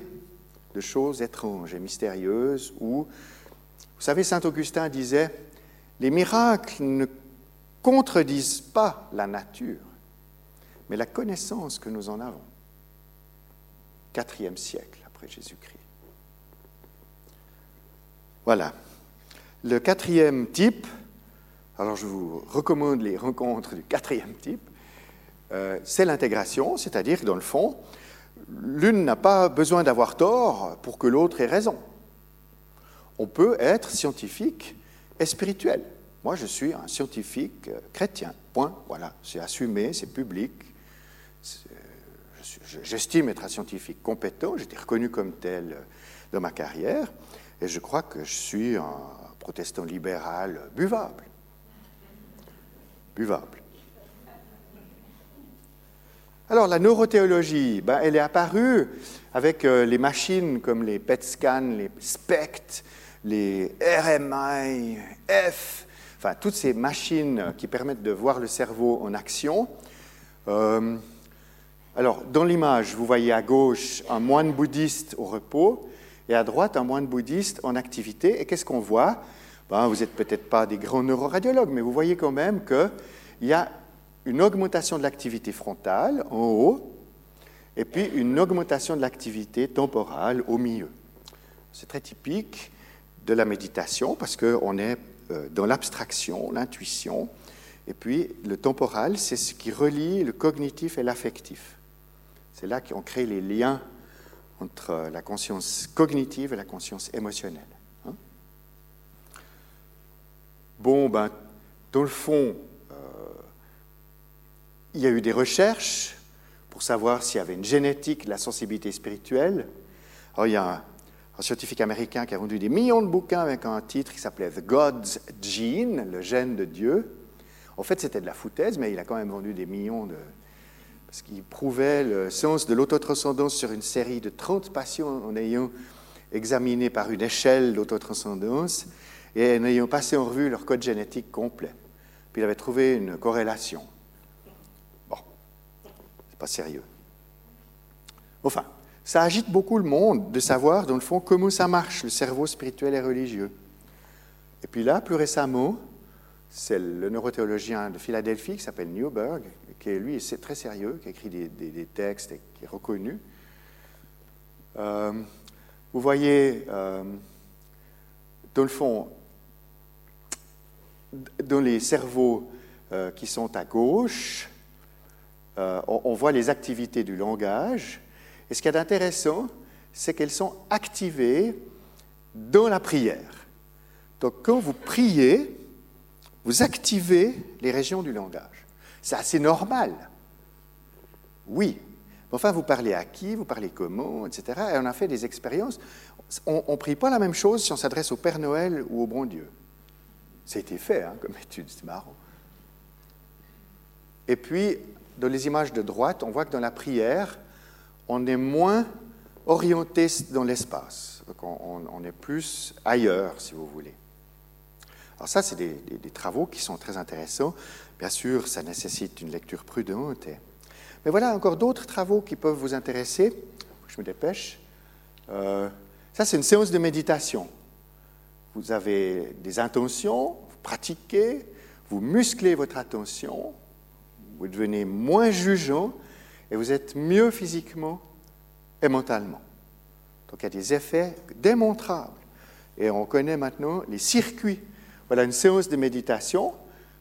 de choses étranges et mystérieuses, où, vous savez, Saint Augustin disait, les miracles ne contredisent pas la nature, mais la connaissance que nous en avons. Quatrième siècle après Jésus-Christ. Voilà. Le quatrième type, alors je vous recommande les rencontres du quatrième type, euh, c'est l'intégration, c'est-à-dire dans le fond, l'une n'a pas besoin d'avoir tort pour que l'autre ait raison. On peut être scientifique est spirituel. Moi, je suis un scientifique euh, chrétien. Point. Voilà. C'est assumé, c'est public. J'estime être un scientifique compétent. J'ai été reconnu comme tel euh, dans ma carrière. Et je crois que je suis un protestant libéral buvable. Buvable. Alors, la neurothéologie, ben, elle est apparue avec euh, les machines comme les PET scans, les SPECT, les RMI, F, enfin toutes ces machines qui permettent de voir le cerveau en action. Euh, alors, dans l'image, vous voyez à gauche un moine bouddhiste au repos et à droite un moine bouddhiste en activité. Et qu'est-ce qu'on voit? Ben, Vous n'êtes peut-être pas des grands neuroradiologues, mais vous voyez quand même qu'il y a une augmentation de l'activité frontale en haut et puis une augmentation de l'activité temporale au milieu. C'est très typique de la méditation parce qu'on est euh, dans l'abstraction, l'intuition, et puis le temporal, c'est ce qui relie le cognitif et l'affectif. C'est là qu'on crée les liens entre la conscience cognitive et la conscience émotionnelle. Hein. bon, ben, dans le fond, euh, il y a eu des recherches pour savoir s'il y avait une génétique de la sensibilité spirituelle. Alors, il y a un scientifique américain qui a vendu des millions de bouquins avec un titre qui s'appelait The God's Gene, le gène de Dieu. En fait, c'était de la foutaise, mais il a quand même vendu des millions de. Parce qu'il prouvait le sens de l'autotranscendance sur une série de 30 patients en ayant examiné par une échelle l'autotranscendance et en ayant passé en revue leur code génétique complet. Puis il avait trouvé une corrélation. Bon, c'est pas sérieux. Enfin, ça agite beaucoup le monde de savoir, dans le fond, comment ça marche, le cerveau spirituel et religieux. Et puis là, plus récemment, c'est le neurothéologien de Philadelphie qui s'appelle Newberg, qui lui est très sérieux, qui écrit des, textes et qui est reconnu. Euh, vous voyez, euh, dans le fond, dans les cerveaux euh, qui sont à gauche, on, voit les activités du langage. Et ce qui est intéressant, c'est qu'elles sont activées dans la prière. Donc quand vous priez, vous activez les régions du langage. C'est assez normal. Oui. Enfin, vous parlez à qui, vous parlez comment, etc. Et on a fait des expériences. On ne prie pas la même chose si on s'adresse au Père Noël ou au bon Dieu. Ça a été fait hein, comme étude, c'est marrant. Et puis, dans les images de droite, on voit que dans la prière, on est moins orienté dans l'espace. On, est plus ailleurs, si vous voulez. Alors ça, c'est des, travaux qui sont très intéressants. Bien sûr, ça nécessite une lecture prudente. Mais voilà encore d'autres travaux qui peuvent vous intéresser. Je me dépêche. Euh, ça, c'est une séance de méditation. Vous avez des intentions, vous pratiquez, vous musclez votre attention, vous devenez moins jugeant et vous êtes mieux physiquement et mentalement. Donc il y a des effets démontrables. Et on connaît maintenant les circuits voilà une séance de méditation.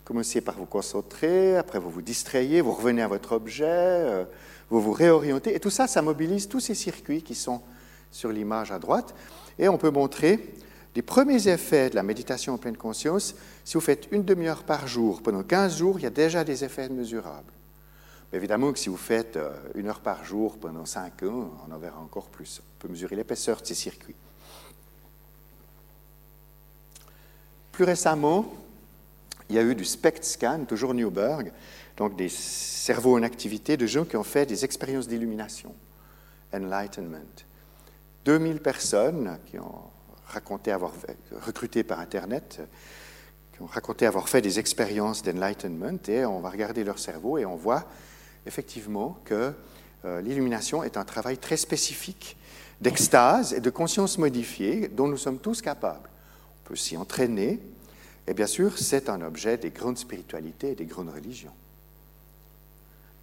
Commencez par vous concentrer, après vous vous distrayez, vous revenez à votre objet, euh, vous vous réorientez. Et tout ça, ça mobilise tous ces circuits qui sont sur l'image à droite. Et on peut montrer les premiers effets de la méditation en pleine conscience. Si vous faites une demi-heure par jour, pendant 15 jours, il y a déjà des effets mesurables. Évidemment que si vous faites euh, une heure par jour pendant 5 ans, on en verra encore plus. On peut mesurer l'épaisseur de ces circuits. Plus récemment, il y a eu du SPECT scan, toujours Newberg, donc des cerveaux en activité de gens qui ont fait des expériences d'illumination, enlightenment. 2000 personnes qui ont raconté avoir recruté par Internet, qui ont raconté avoir fait des expériences d'enlightenment, et on va regarder leur cerveau et on voit effectivement que euh, l'illumination est un travail très spécifique d'extase et de conscience modifiée dont nous sommes tous capables peut s'y entraîner. Et bien sûr, c'est un objet des grandes spiritualités et des grandes religions.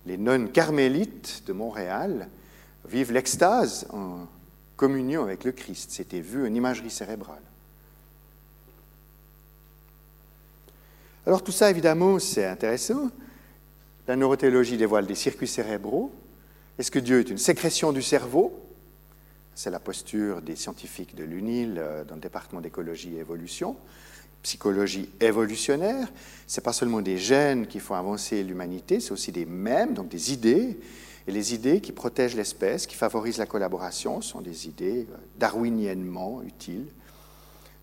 Les nonnes carmélites de Montréal vivent l'extase en communion avec le Christ. C'était vu en imagerie cérébrale. Alors tout ça, évidemment, c'est intéressant. La neurothéologie dévoile des circuits cérébraux. Est-ce que Dieu est une sécrétion du cerveau? C'est la posture des scientifiques de l'UNIL euh, dans le département d'écologie et évolution. Psychologie évolutionnaire, ce n'est pas seulement des gènes qui font avancer l'humanité, c'est aussi des mèmes, donc des idées. Et les idées qui protègent l'espèce, qui favorisent la collaboration, sont des idées euh, darwiniennement utiles.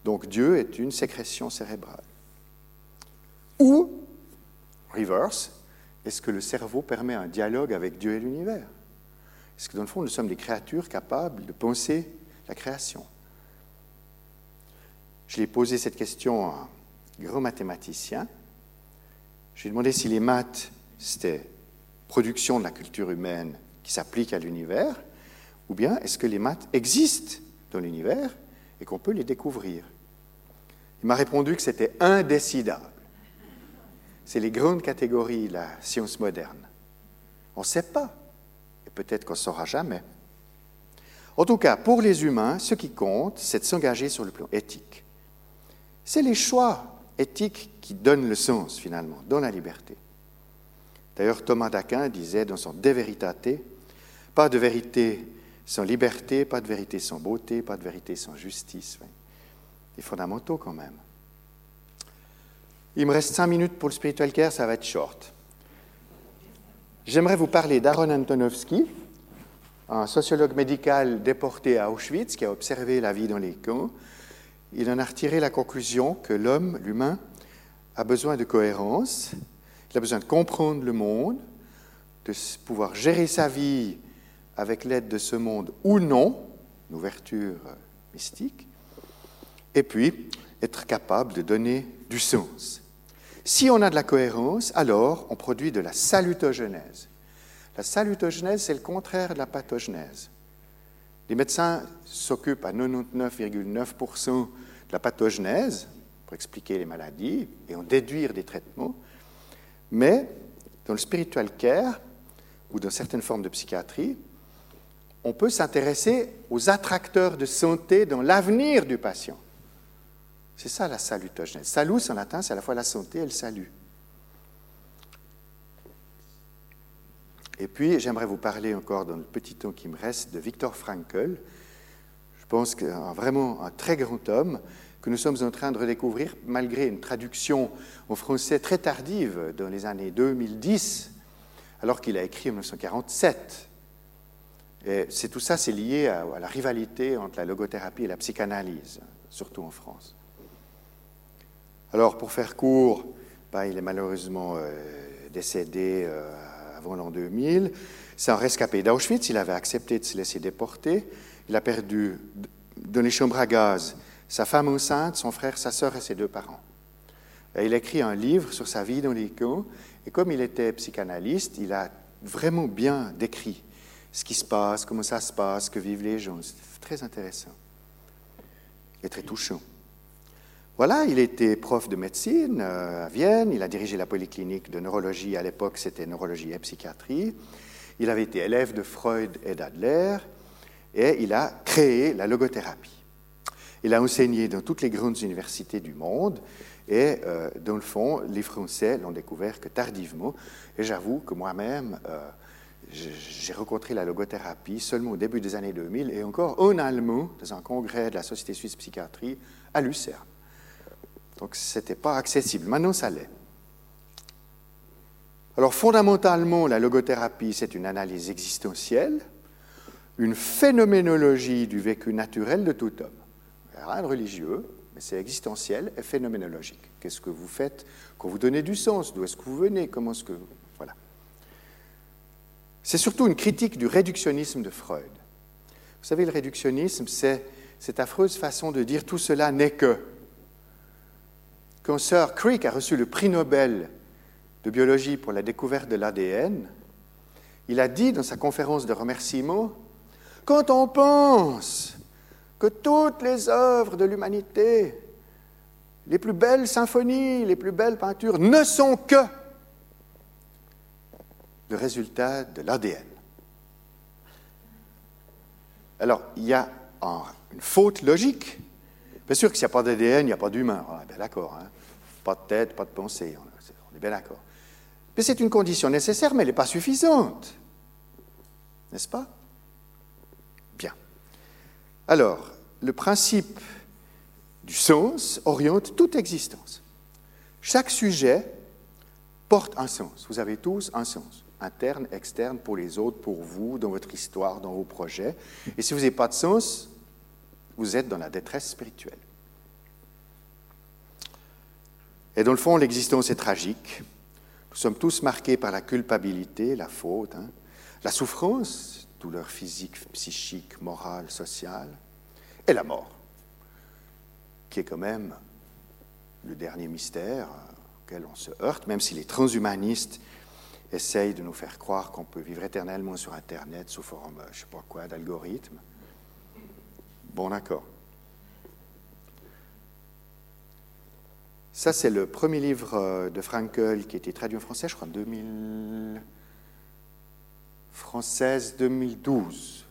Donc Dieu est une sécrétion cérébrale. Ou, reverse, est-ce que le cerveau permet un dialogue avec Dieu et l'univers? Parce que dans le fond, nous sommes des créatures capables de penser la création? Je lui ai posé cette question à un grand mathématicien. Je lui ai demandé si les maths, c'était production de la culture humaine qui s'applique à l'univers, ou bien est-ce que les maths existent dans l'univers et qu'on peut les découvrir? Il m'a répondu que c'était indécidable. C'est les grandes catégories de la science moderne. On ne sait pas peut-être qu'on ne saura jamais. En tout cas, pour les humains, ce qui compte, c'est de s'engager sur le plan éthique. C'est les choix éthiques qui donnent le sens, finalement, dans la liberté. D'ailleurs, Thomas d'Aquin disait dans son De Veritate, pas de vérité sans liberté, pas de vérité sans beauté, pas de vérité sans justice. Des fondamentaux quand même. Il me reste cinq minutes pour le spiritual care, ça va être short. J'aimerais vous parler d'Aaron Antonovsky, un sociologue médical déporté à Auschwitz qui a observé la vie dans les camps. Il en a retiré la conclusion que l'homme, l'humain, a besoin de cohérence, il a besoin de comprendre le monde, de pouvoir gérer sa vie avec l'aide de ce monde ou non, une ouverture mystique, et puis être capable de donner du sens. Si on a de la cohérence, alors on produit de la salutogenèse. La salutogenèse, c'est le contraire de la pathogenèse. Les médecins s'occupent à 99,9% de la pathogenèse pour expliquer les maladies et en déduire des traitements, mais dans le spiritual care ou dans certaines formes de psychiatrie, on peut s'intéresser aux attracteurs de santé dans l'avenir du patient. C'est ça la salutogenèse. Salus en latin, c'est à la fois la santé et le salut. Et puis, j'aimerais vous parler encore dans le petit temps qui me reste de Viktor Frankl. Je pense qu'un vraiment un très grand homme que nous sommes en train de redécouvrir malgré une traduction en français très tardive dans les années 2010, alors qu'il a écrit en 1947. Et c'est tout ça, c'est lié à, la rivalité entre la logothérapie et la psychanalyse, surtout en France. Alors, pour faire court, ben, il est malheureusement euh, décédé euh, avant l'an 2000. C'est un rescapé d'Auschwitz. Il avait accepté de se laisser déporter. Il a perdu dans les chambres à gaz sa femme enceinte, son frère, sa sœur et ses deux parents. Et il a écrit un livre sur sa vie dans les camps. Et comme il était psychanalyste, il a vraiment bien décrit ce qui se passe, comment ça se passe, que vivent les gens. C'est très intéressant et très touchant. Voilà, il était prof de médecine euh, à Vienne, il a dirigé la polyclinique de neurologie, à l'époque c'était neurologie et psychiatrie, il avait été élève de Freud et d'Adler, et il a créé la logothérapie. Il a enseigné dans toutes les grandes universités du monde, et euh, dans le fond, les Français l'ont découvert que tardivement, et j'avoue que moi-même, euh, j'ai rencontré la logothérapie seulement au début des années 2000, et encore en allemand, dans un congrès de la Société suisse psychiatrie à Lucerne. Donc ce n'était pas accessible. Maintenant, ça l'est. Alors fondamentalement, la logothérapie, c'est une analyse existentielle, une phénoménologie du vécu naturel de tout homme. Rien de religieux, mais c'est existentiel et phénoménologique. Qu'est-ce que vous faites quand vous donnez du sens? D'où est-ce que vous venez? Comment est-ce que... Voilà. C'est surtout une critique du réductionnisme de Freud. Vous savez, le réductionnisme, c'est cette affreuse façon de dire tout cela n'est que quand Sir Crick a reçu le prix Nobel de biologie pour la découverte de l'ADN, il a dit dans sa conférence de remerciement, quand on pense que toutes les œuvres de l'humanité, les plus belles symphonies, les plus belles peintures, ne sont que le résultat de l'ADN. Alors, il y a une faute logique Bien sûr que s'il n'y a pas d'ADN, il n'y a pas d'humain. Ah, bien d'accord. Hein. Pas de tête, pas de pensée. On est bien d'accord. Mais c'est une condition nécessaire, mais elle n'est pas suffisante. N'est-ce pas? Bien. Alors, le principe du sens oriente toute existence. Chaque sujet porte un sens. Vous avez tous un sens, interne, externe, pour les autres, pour vous, dans votre histoire, dans vos projets. Et si vous n'avez pas de sens, vous êtes dans la détresse spirituelle. Et dans le fond, l'existence est tragique. Nous sommes tous marqués par la culpabilité, la faute, hein. la souffrance, douleur physique, psychique, morale, sociale, et la mort, qui est quand même le dernier mystère auquel on se heurte, même si les transhumanistes essayent de nous faire croire qu'on peut vivre éternellement sur Internet sous forme, je ne sais pas quoi, d'algorithme. Bon, d'accord. Ça, c'est le premier livre euh, de Frankel qui a été traduit en français, je crois, en 2000... française 2012.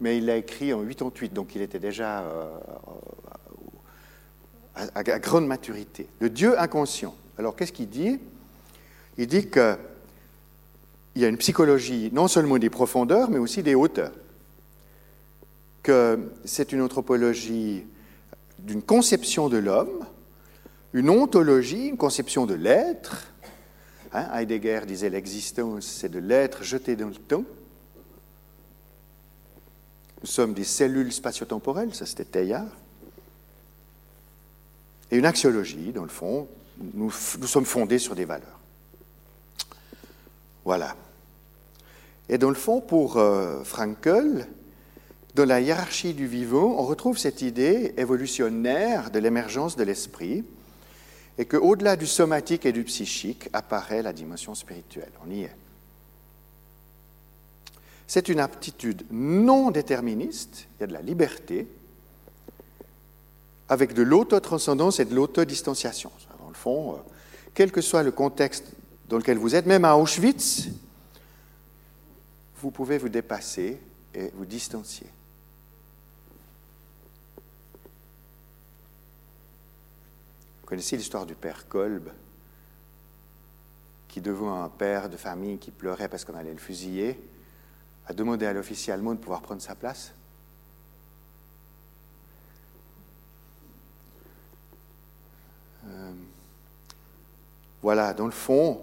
Mais il l'a écrit en 88, donc il était déjà euh, à, à, grande maturité. Le Dieu inconscient. Alors, qu'est-ce qu'il dit? Il dit qu'il y a une psychologie non seulement des profondeurs, mais aussi des hauteurs que c'est une anthropologie d'une conception de l'homme, une ontologie, une conception de l'être. Hein, Heidegger disait l'existence, c'est de l'être jeté dans le temps. Nous sommes des cellules spatio-temporelles, ça c'était Teilhard. Et une axiologie, dans le fond, nous, nous sommes fondés sur des valeurs. Voilà. Et dans le fond, pour euh, Frankel, dans la hiérarchie du vivant, on retrouve cette idée évolutionnaire de l'émergence de l'esprit et qu'au-delà du somatique et du psychique apparaît la dimension spirituelle. On y est. C'est une aptitude non déterministe, il y a de la liberté, avec de l'autotranscendance et de l'autodistanciation. Dans le fond, euh, quel que soit le contexte dans lequel vous êtes, même à Auschwitz, vous pouvez vous dépasser et vous distancier. Connaissez l'histoire du père Kolb, qui devant un père de famille qui pleurait parce qu'on allait le fusiller, a demandé à l'officier allemand de pouvoir prendre sa place? Euh, Voilà, dans le fond,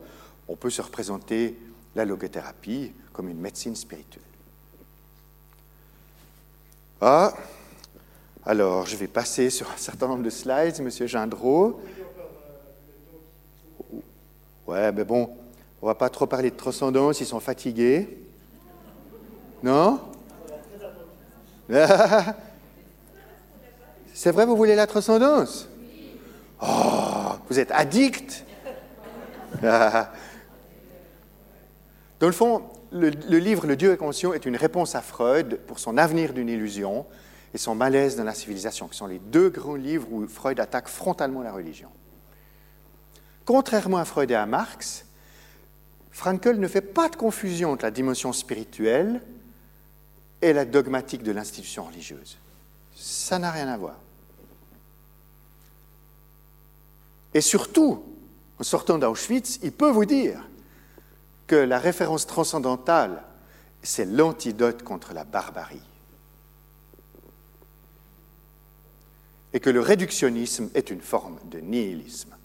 on peut se représenter la logothérapie comme une médecine spirituelle. Ah, alors je vais passer sur un certain nombre de slides, Monsieur Gendreau. Ouais, mais bon, on va pas trop parler de transcendance, ils sont fatigués. Non? [LAUGHS] C'est vrai, vous voulez la transcendance Oh, vous êtes addict? [LAUGHS] Dans le fond, le, livre Le Dieu est conscient est une réponse à Freud pour son avenir d'une illusion et son malaise dans la civilisation, qui sont les deux grands livres où Freud attaque frontalement la religion. Contrairement à Freud et à Marx, Frankel ne fait pas de confusion entre la dimension spirituelle et la dogmatique de l'institution religieuse. Ça n'a rien à voir. Et surtout, en sortant d'Auschwitz, il peut vous dire que la référence transcendantale, c'est l'antidote contre la barbarie. Et que le réductionnisme est une forme de nihilisme.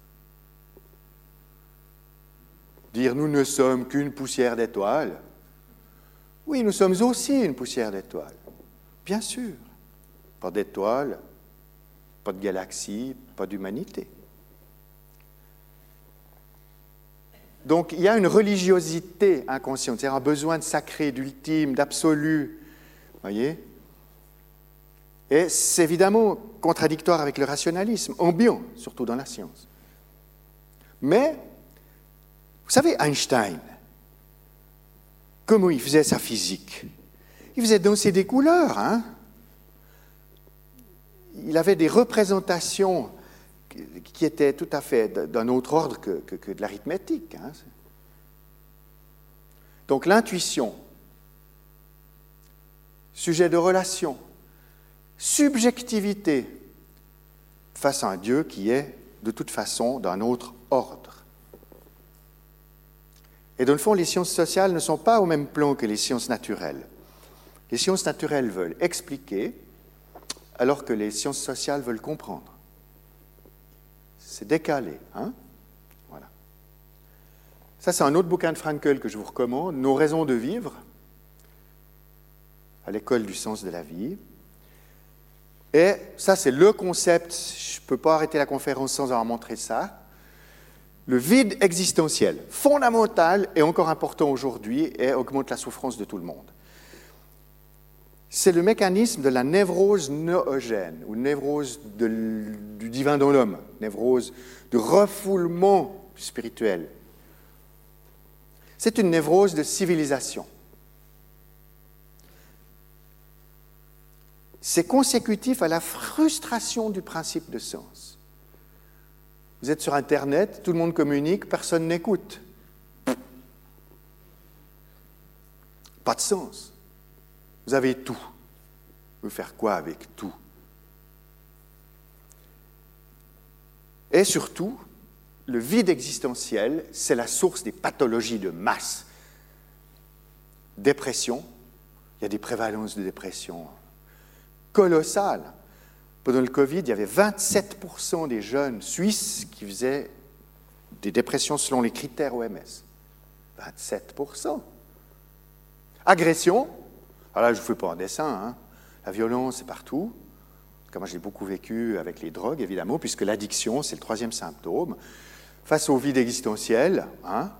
Dire nous ne sommes qu'une poussière d'étoiles, oui, nous sommes aussi une poussière d'étoiles, bien sûr. Pas d'étoiles, pas de galaxies, pas d'humanité. Donc il y a une religiosité inconsciente, c'est-à-dire un besoin de sacré, d'ultime, d'absolu. Voyez Et c'est évidemment contradictoire avec le rationalisme, ambiant, surtout dans la science. Mais, vous savez, Einstein, comment il faisait sa physique? Il faisait danser des couleurs. Hein? Il avait des représentations qui était tout à fait d'un autre ordre que, de l'arithmétique. Hein? Donc l'intuition, sujet de relation, subjectivité face à un Dieu qui est de toute façon d'un autre ordre. Et dans le fond, les sciences sociales ne sont pas au même plan que les sciences naturelles. Les sciences naturelles veulent expliquer, alors que les sciences sociales veulent comprendre. C'est décalé. Hein? Voilà. Ça, c'est un autre bouquin de Frankel que je vous recommande, Nos raisons de vivre, à l'école du sens de la vie. Et ça, c'est le concept, je ne peux pas arrêter la conférence sans avoir montré ça. Le vide existentiel, fondamental et encore important aujourd'hui, et augmente la souffrance de tout le monde. C'est le mécanisme de la névrose noogène, ou névrose du divin dans l'homme, névrose de refoulement spirituel. C'est une névrose de civilisation. C'est consécutif à la frustration du principe de sens. Vous êtes sur Internet, tout le monde communique, personne n'écoute. Pas de sens. Vous avez tout. Vous faire quoi avec tout? Et surtout, le vide existentiel, c'est la source des pathologies de masse. Dépression, il y a des prévalences de dépression colossales. Pendant le Covid, il y avait 27% des jeunes Suisses qui faisaient des dépressions selon les critères OMS. 27%. Agression, alors là, je ne fais pas un dessin, hein. La violence est partout. Comme moi, j'ai beaucoup vécu avec les drogues, évidemment, puisque l'addiction, c'est le troisième symptôme. Face au vide existentiel, hein,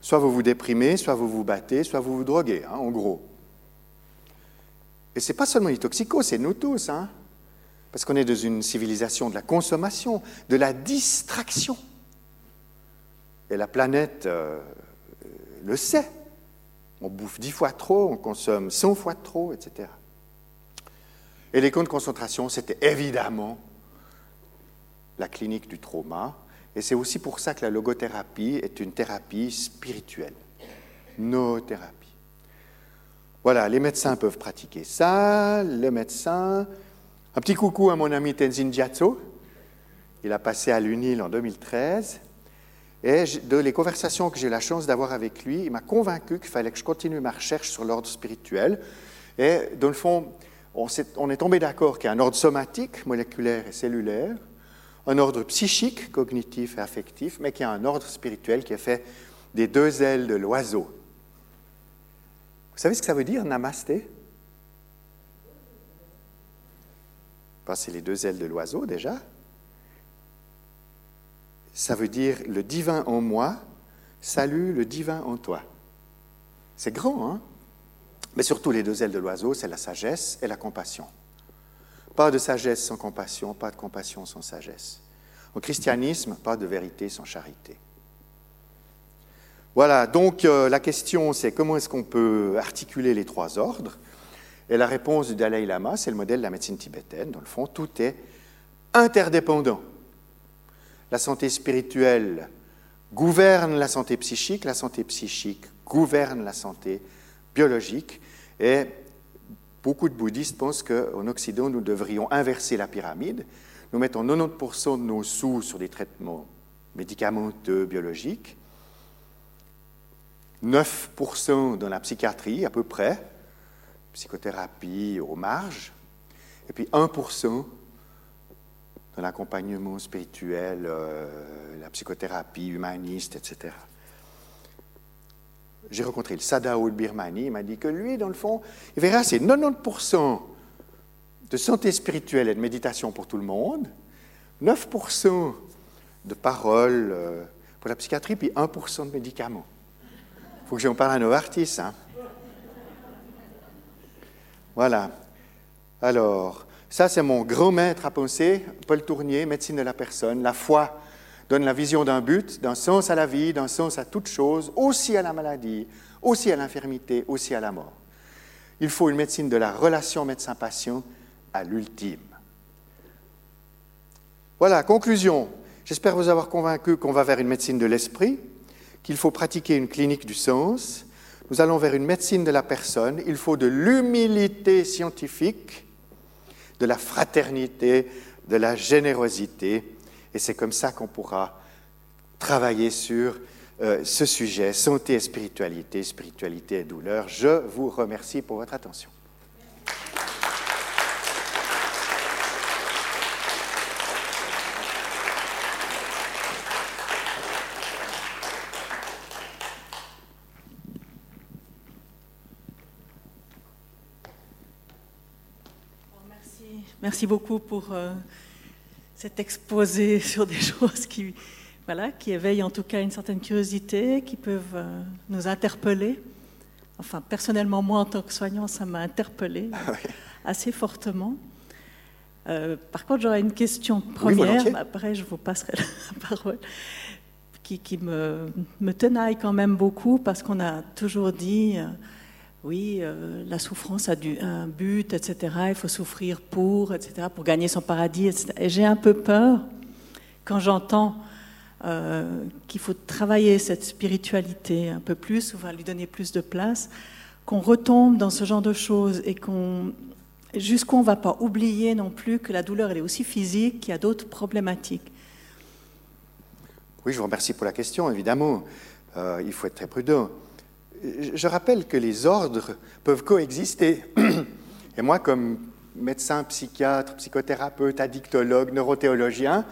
soit vous vous déprimez, soit vous vous battez, soit vous vous droguez, hein, en gros. Et ce n'est pas seulement les toxicos, c'est nous tous. Hein, parce qu'on est dans une civilisation de la consommation, de la distraction. Et la planète euh, le sait. On bouffe dix fois trop, on consomme cent fois trop, etc. Et les camps de concentration, c'était évidemment la clinique du trauma. Et c'est aussi pour ça que la logothérapie est une thérapie spirituelle. Nos thérapies. Voilà, les médecins peuvent pratiquer ça. Le médecin. Un petit coucou à mon ami Tenzin Gyatso. Il a passé à l'UNIL en 2013. Et de les conversations que j'ai la chance d'avoir avec lui, il m'a convaincu qu'il fallait que je continue ma recherche sur l'ordre spirituel. Et dans le fond, on, est, tombé d'accord qu'il y a un ordre somatique, moléculaire et cellulaire, un ordre psychique, cognitif et affectif, mais qu'il y a un ordre spirituel qui est fait des deux ailes de l'oiseau. Vous savez ce que ça veut dire, namasté ben, C'est les deux ailes de l'oiseau déjà. Ça veut dire le divin en moi, salue le divin en toi. C'est grand, hein? Mais surtout, les deux ailes de l'oiseau, c'est la sagesse et la compassion. Pas de sagesse sans compassion, pas de compassion sans sagesse. Au christianisme, pas de vérité sans charité. Voilà, donc euh, la question c'est comment est-ce qu'on peut articuler les trois ordres? Et la réponse du Dalai Lama, c'est le modèle de la médecine tibétaine. Dans le fond, tout est interdépendant. La santé spirituelle gouverne la santé psychique, la santé psychique gouverne la santé biologique, et beaucoup de bouddhistes pensent qu'en Occident, nous devrions inverser la pyramide. Nous mettons 90% de nos sous sur des traitements médicamenteux, biologiques, 9% dans la psychiatrie à peu près, psychothérapie aux marges, et puis 1% dans l'accompagnement spirituel, euh, la psychothérapie humaniste, etc j'ai rencontré le Sadao de Birmanie, il m'a dit que lui, dans le fond, il verra, c'est 90% de santé spirituelle et de méditation pour tout le monde, 9% de paroles euh, pour la psychiatrie, puis 1% de médicaments. Il faut que j'en parle à nos artistes. Hein. Voilà. Alors, ça, c'est mon grand maître à penser, Paul Tournier, médecine de la personne, la foi donne la vision d'un but, d'un sens à la vie, d'un sens à toute chose, aussi à la maladie, aussi à l'infirmité, aussi à la mort. Il faut une médecine de la relation médecin-patient à l'ultime. Voilà, conclusion. J'espère vous avoir convaincu qu'on va vers une médecine de l'esprit, qu'il faut pratiquer une clinique du sens. Nous allons vers une médecine de la personne. Il faut de l'humilité scientifique, de la fraternité, de la générosité et c'est comme ça qu'on pourra travailler sur euh, ce sujet, santé et spiritualité, spiritualité et douleur. Je vous remercie pour votre attention. Merci beaucoup pour euh, cet exposé [LAUGHS] sur des choses qui, voilà, qui éveillent en tout cas une certaine curiosité, qui peuvent euh, nous interpeller. Enfin, personnellement, moi, en tant que soignant, ça m'a interpellé ah [LAUGHS] assez fortement. Euh, par contre, j'aurais une question première, après je vous passerai [LAUGHS] la parole, qui, qui me, me, tenaille quand même beaucoup, parce qu'on a toujours dit... Oui, euh, la souffrance a un but, etc. Il faut souffrir pour, etc., pour gagner son paradis, etc. Et j'ai un peu peur quand j'entends euh, qu'il faut travailler cette spiritualité un peu plus, ou lui donner plus de place, qu'on retombe dans ce genre de choses et qu'on jusqu'où on ne va pas oublier non plus que la douleur elle est aussi physique, qu'il y a d'autres problématiques. Oui, je vous remercie pour la question, évidemment. Euh, il faut être très prudent je rappelle que les ordres peuvent coexister. Et moi, comme médecin, psychiatre, psychothérapeute, addictologue, neurothéologien,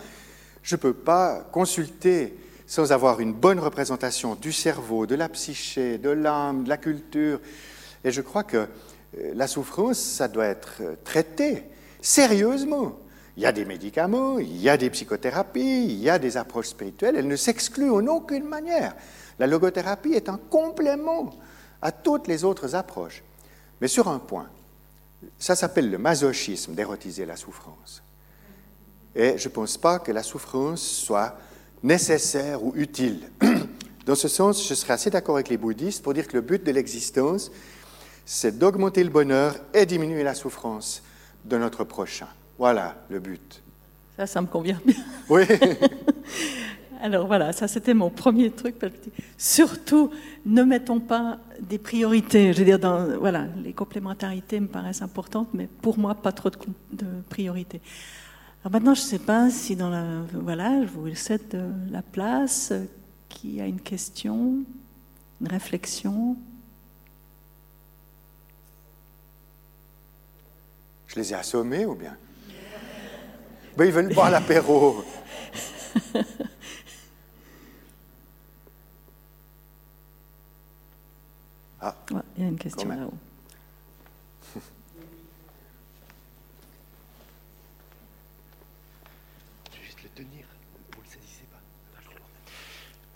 je ne peux pas consulter sans avoir une bonne représentation du cerveau, de la psyché, de l'âme, de la culture. Et je crois que euh, la souffrance, ça doit être euh, traité sérieusement. Il y a des médicaments, il y a des psychothérapies, il y a des approches spirituelles, elles ne s'excluent en aucune manière. La logothérapie est un complément à toutes les autres approches. Mais sur un point, ça s'appelle le masochisme d'érotiser la souffrance. Et je ne pense pas que la souffrance soit nécessaire ou utile. [CLEARS THROAT] Dans ce sens, je serais assez d'accord avec les bouddhistes pour dire que le but de l'existence, c'est d'augmenter le bonheur et diminuer la souffrance de notre prochain. Voilà le but. Ça, ça me convient bien. Oui. [LAUGHS] Alors voilà, ça c'était mon premier truc. Surtout, ne mettons pas des priorités. Je veux dire, dans, voilà, les complémentarités me paraissent importantes, mais pour moi, pas trop de, de priorités. Alors maintenant, je ne sais pas si dans la. Voilà, je vous laisse la place. Qui a une question, une réflexion? Je les ai assommés ou bien? Ben, Ils veulent boire [LAUGHS] l'apéro. ah, il y a une question là-haut. [LAUGHS] juste le tenir, vous ne le saisissez pas.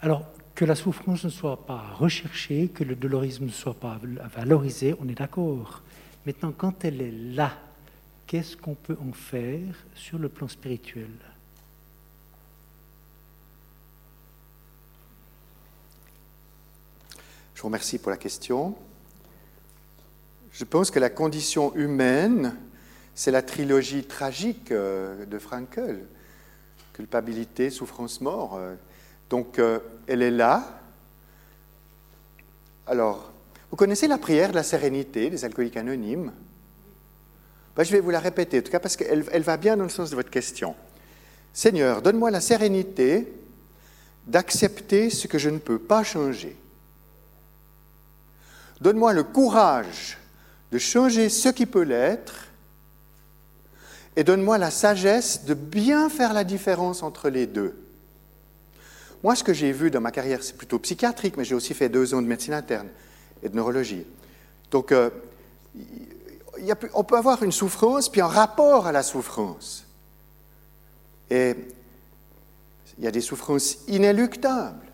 Alors, que la souffrance ne soit pas recherchée, que le dolorisme ne soit pas valorisé, on est d'accord. Maintenant, quand elle est là, qu'est-ce qu'on peut en faire sur le plan spirituel Je vous remercie pour la question. Je pense que la condition humaine, c'est la trilogie tragique euh, de Frankel. Culpabilité, souffrance, mort. Euh. Donc, euh, elle est là. Alors, vous connaissez la prière de la sérénité des alcooliques anonymes? Ben, je vais vous la répéter, en tout cas parce qu'elle elle va bien dans le sens de votre question. Seigneur, donne-moi la sérénité d'accepter ce que je ne peux pas changer. Donne-moi le courage de changer ce qui peut l'être et donne-moi la sagesse de bien faire la différence entre les deux. Moi, ce que j'ai vu dans ma carrière, c'est plutôt psychiatrique, mais j'ai aussi fait deux ans de médecine interne et de neurologie. Donc, euh, on peut avoir une souffrance, puis un rapport à la souffrance. Et il y a des souffrances inéluctables.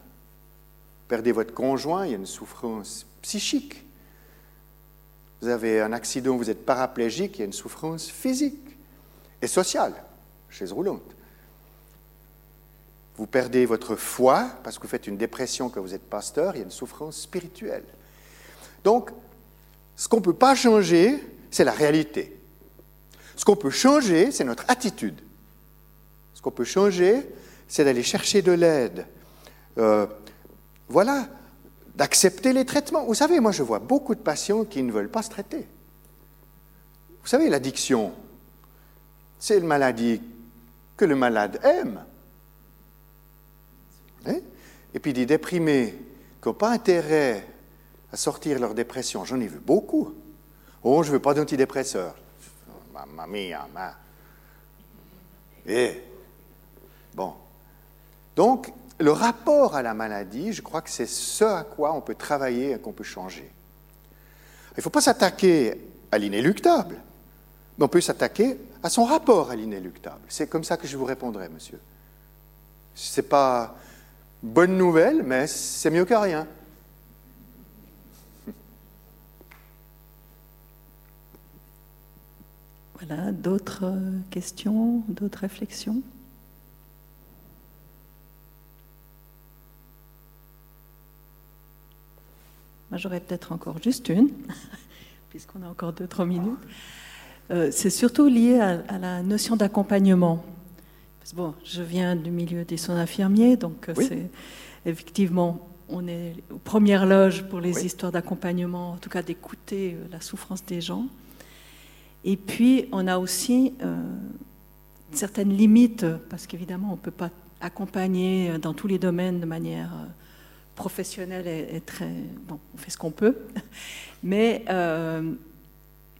Perdez votre conjoint, il y a une souffrance psychique. Vous avez un accident, vous êtes paraplégique, il y a une souffrance physique et sociale, chaise roulante. Vous perdez votre foi parce que vous faites une dépression quand vous êtes pasteur, il y a une souffrance spirituelle. Donc, ce qu'on ne peut pas changer, c'est la réalité. Ce qu'on peut changer, c'est notre attitude. Ce qu'on peut changer, c'est d'aller chercher de l'aide. Euh, voilà, d'accepter les traitements. Vous savez, moi je vois beaucoup de patients qui ne veulent pas se traiter. Vous savez, l'addiction, c'est une maladie que le malade aime. Hein? Et puis des déprimés qui n'ont pas intérêt à sortir leur dépression, j'en ai vu beaucoup. Oh, je ne veux pas d'antidépresseur. Mamma mia, ma. Et, bon. Donc, le rapport à la maladie, je crois que c'est ce à quoi on peut travailler et qu'on peut changer. Il ne faut pas s'attaquer à l'inéluctable, mais on peut s'attaquer à son rapport à l'inéluctable. C'est comme ça que je vous répondrai, monsieur. Ce n'est pas bonne nouvelle, mais c'est mieux que rien. Voilà, d'autres euh, questions, d'autres réflexions? Moi, j'aurais peut-être encore juste une, [LAUGHS] puisqu'on a encore deux, trois minutes. Euh, c'est surtout lié à, la notion d'accompagnement. Bon, je viens du milieu des soins infirmiers, donc euh, c'est effectivement, on est aux premières loges pour les histoires d'accompagnement, en tout cas d'écouter la souffrance des gens. Et puis, on a aussi euh, certaines limites, parce qu'évidemment, on ne peut pas accompagner dans tous les domaines de manière euh, professionnelle et, très... Bon, on fait ce qu'on peut. [LAUGHS] Mais euh,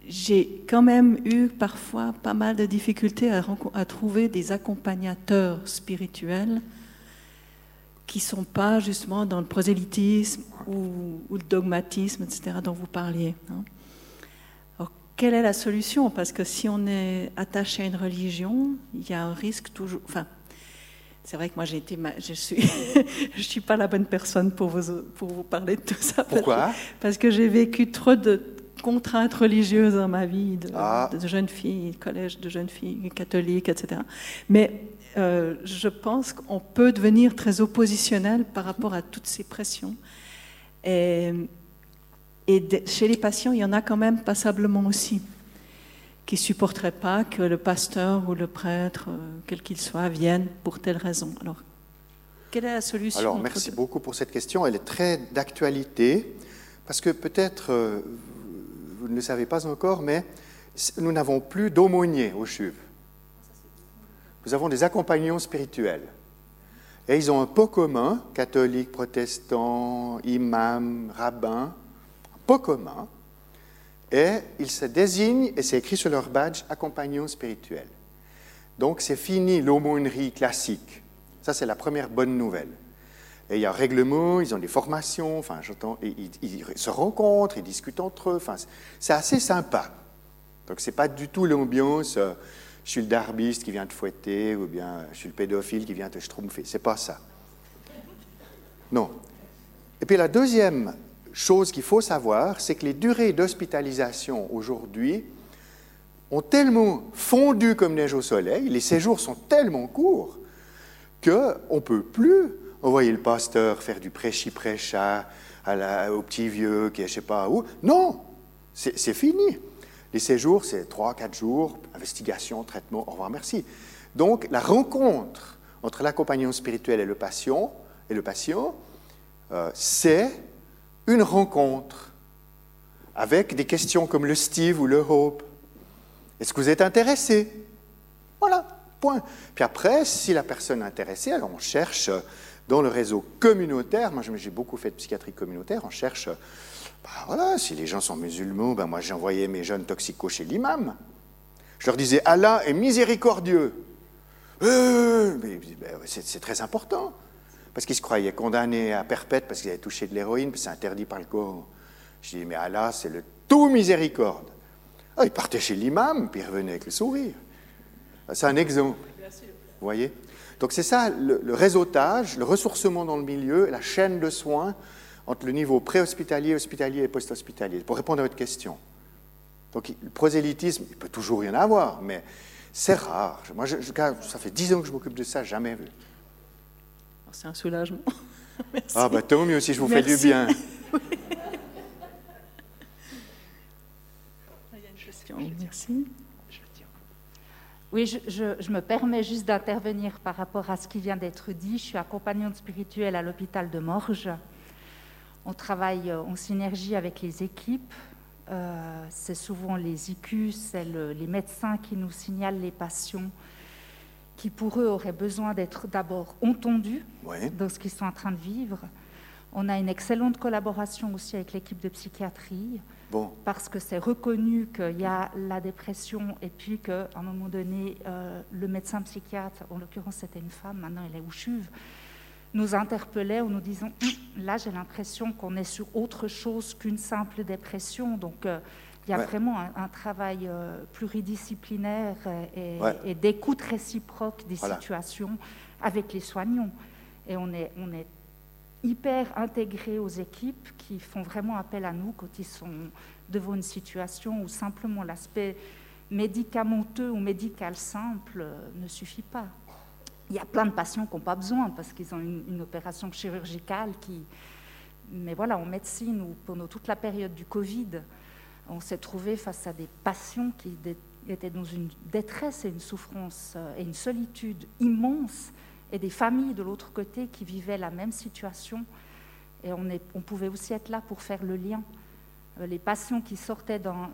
j'ai quand même eu parfois pas mal de difficultés à, à trouver des accompagnateurs spirituels qui ne sont pas justement dans le prosélytisme ou, le dogmatisme, etc., dont vous parliez. Hein quelle est la solution? Parce que si on est attaché à une religion, il y a un risque toujours. Enfin, c'est vrai que moi j'ai été, je suis, [LAUGHS] je suis pas la bonne personne pour vous pour vous parler de tout ça. Pourquoi? Parce que j'ai vécu trop de contraintes religieuses dans ma vie, de, Ah. de jeune fille, collège de jeunes filles catholiques, etc. Mais euh, je pense qu'on peut devenir très oppositionnel par rapport à toutes ces pressions. Et, et de- chez les patients, il y en a quand même passablement aussi qui supporteraient pas que le pasteur ou le prêtre, euh, quel qu'il soit, vienne pour telle raison. Alors, quelle est la solution Alors, merci deux? beaucoup pour cette question. Elle est très d'actualité, parce que peut-être, euh, vous ne le savez pas encore, mais nous n'avons plus d'aumôniers au CHUV. Nous avons des accompagnants spirituels. Et ils ont un pot commun, catholiques, protestants, imams, rabbins, pot commun. Et ils se désignent, et c'est écrit sur leur badge, accompagnants spirituels. Donc c'est fini l'aumônerie classique. Ça, c'est la première bonne nouvelle. Et il y a un règlement, ils ont des formations, enfin, j'entends, ils, se rencontrent, ils discutent entre eux. Enfin, c'est- c'est assez sympa. Donc, c'est pas du tout l'ambiance. euh, je suis le darbiste qui vient te fouetter, ou bien euh, je suis le pédophile qui vient te schtroumpfer. C'est pas ça. Non. Et puis la deuxième chose qu'il faut savoir, c'est que les durées d'hospitalisation aujourd'hui ont tellement fondu comme neige au soleil, les séjours sont tellement courts qu'on ne peut plus envoyer le pasteur faire du prêchi-prêcha à la- au petit vieux qui est je sais pas où. Non, c'est c'est fini. Les séjours, c'est 3-4 jours, investigation, traitement, au revoir, merci. Donc, la rencontre entre l'accompagnant spirituel et le patient, et le patient euh, c'est une rencontre avec des questions comme le Steve ou le Hope. Est-ce que vous êtes intéressé? Voilà, point. Puis après, si la personne est intéressée, alors on cherche dans le réseau communautaire, moi j'ai beaucoup fait de psychiatrie communautaire, on cherche, bah voilà, si les gens sont musulmans, ben moi envoyé mes jeunes toxicos chez l'imam. Je leur disais, Allah est miséricordieux. Euh, c'est c'est très important. Parce qu'ils se croyaient condamnés à perpète parce qu'ils avaient touché de l'héroïne, puis c'est interdit par le Coran. Je dis, mais Allah, c'est le tout miséricorde. Ah, ils partaient chez l'imam, puis ils revenaient avec le sourire. C'est un exemple. Vous voyez? Donc c'est ça, le, le réseautage, le ressourcement dans le milieu, la chaîne de soins entre le niveau pré-hospitalier, hospitalier et post-hospitalier. Pour répondre à votre question. Donc le prosélytisme, il peut toujours y en avoir, mais c'est rare. Moi, je- je- ça fait dix ans que je m'occupe de ça, jamais vu. C'est un soulagement. [LAUGHS] Merci. Ah, bah tant mieux si je vous fais du bien. [LAUGHS] Il y a une question. Merci. Oui, je, je- je me permets juste d'intervenir par rapport à ce qui vient d'être dit. Je suis accompagnante spirituelle à l'hôpital de Morges. On travaille en synergie avec les équipes. Euh, c'est souvent les IQ, c'est le- les médecins qui nous signalent les patients qui, pour eux, auraient besoin d'être d'abord entendus Oui. dans ce qu'ils sont en train de vivre. On a une excellente collaboration aussi avec l'équipe de psychiatrie Bon, parce que c'est reconnu qu'il y a la dépression et puis qu'à un moment donné, euh, le médecin psychiatre, en l'occurrence c'était une femme, maintenant elle est au CHUV, nous interpellait en nous disant Hum, là j'ai l'impression qu'on est sur autre chose qu'une simple dépression. Donc euh, il y a Ouais. vraiment un, un travail euh, pluridisciplinaire et, et- Ouais. et d'écoute réciproque des Voilà. situations avec les soignants. Et on est, on est hyper intégrés aux équipes qui font vraiment appel à nous quand ils sont devant une situation où simplement l'aspect médicamenteux ou médical simple euh, ne suffit pas. Il y a plein de patients qui n'ont pas besoin parce qu'ils ont une, une opération chirurgicale qui... Mais voilà, en médecine ou pendant toute la période du Covid, on s'est trouvé face à des patients qui étaient dans une détresse et une souffrance euh, et une solitude immense et des familles de l'autre côté qui vivaient la même situation. Et on, pouvait aussi être là pour faire le lien. Euh, Les patients qui sortaient d'un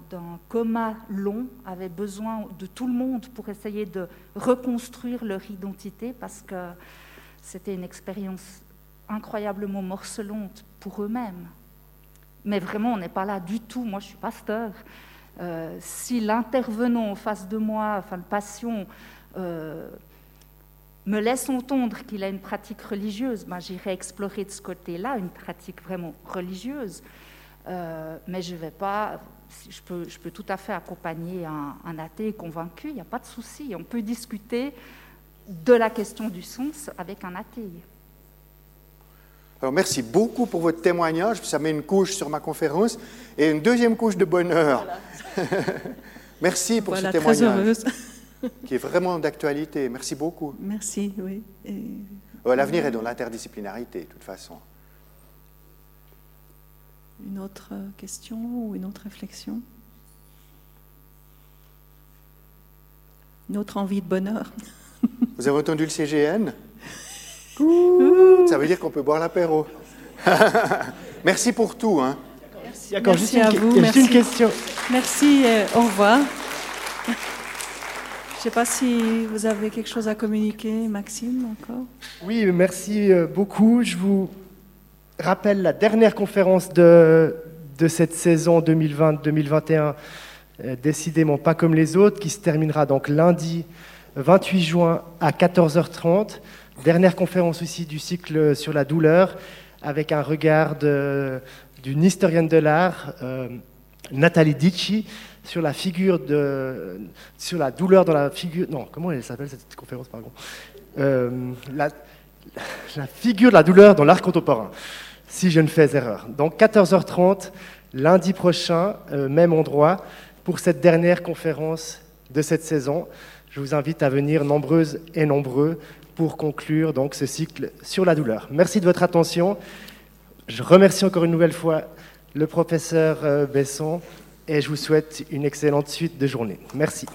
coma long avaient besoin de tout le monde pour essayer de reconstruire leur identité parce que c'était une expérience incroyablement morcelante pour eux-mêmes. Mais vraiment, on n'est pas là du tout. Moi, je suis pasteur. Euh, si l'intervenant en face de moi, enfin le patient, euh, me laisse entendre qu'il a une pratique religieuse, ben, j'irai explorer de ce côté-là une pratique vraiment religieuse. Euh, mais je ne vais pas je peux, tout à fait accompagner un athée convaincu, il n'y a pas de souci. On peut discuter de la question du sens avec un athée. Alors merci beaucoup pour votre témoignage. Ça met une couche sur ma conférence et une deuxième couche de bonheur. [LAUGHS] merci pour Voilà, ce témoignage [LAUGHS] qui est vraiment d'actualité. Merci beaucoup. Merci, oui. Et Euh, L'avenir est dans l'interdisciplinarité, de toute façon. une autre question ou une autre réflexion? Une autre envie de bonheur? Vous avez entendu le CGN Ça veut dire qu'on peut boire l'apéro. [LAUGHS] merci pour tout. Hein. Merci juste une, à vous, juste une merci. question. Merci, au revoir. Je ne sais pas si vous avez quelque chose à communiquer, Maxime, encore. Oui, merci euh, beaucoup. Je vous rappelle la dernière conférence de, de cette saison 2020-2021, euh, décidément pas comme les autres, qui se terminera donc lundi 28 juin à 14h30. Dernière conférence aussi du cycle sur la douleur, avec un regard d'une historienne de l'art, euh, Nathalie Dici, sur la figure de, sur la douleur dans la figure. Non, comment elle s'appelle cette conférence, pardon Euh, la, la figure de la douleur dans l'art contemporain, si je ne fais erreur. Donc 14h30, lundi prochain, euh, même endroit, pour cette dernière conférence de cette saison. Je vous invite à venir nombreuses et nombreux pour conclure donc ce cycle sur la douleur. Merci de votre attention. Je remercie encore une nouvelle fois le professeur euh, Besson et je vous souhaite une excellente suite de journée. Merci.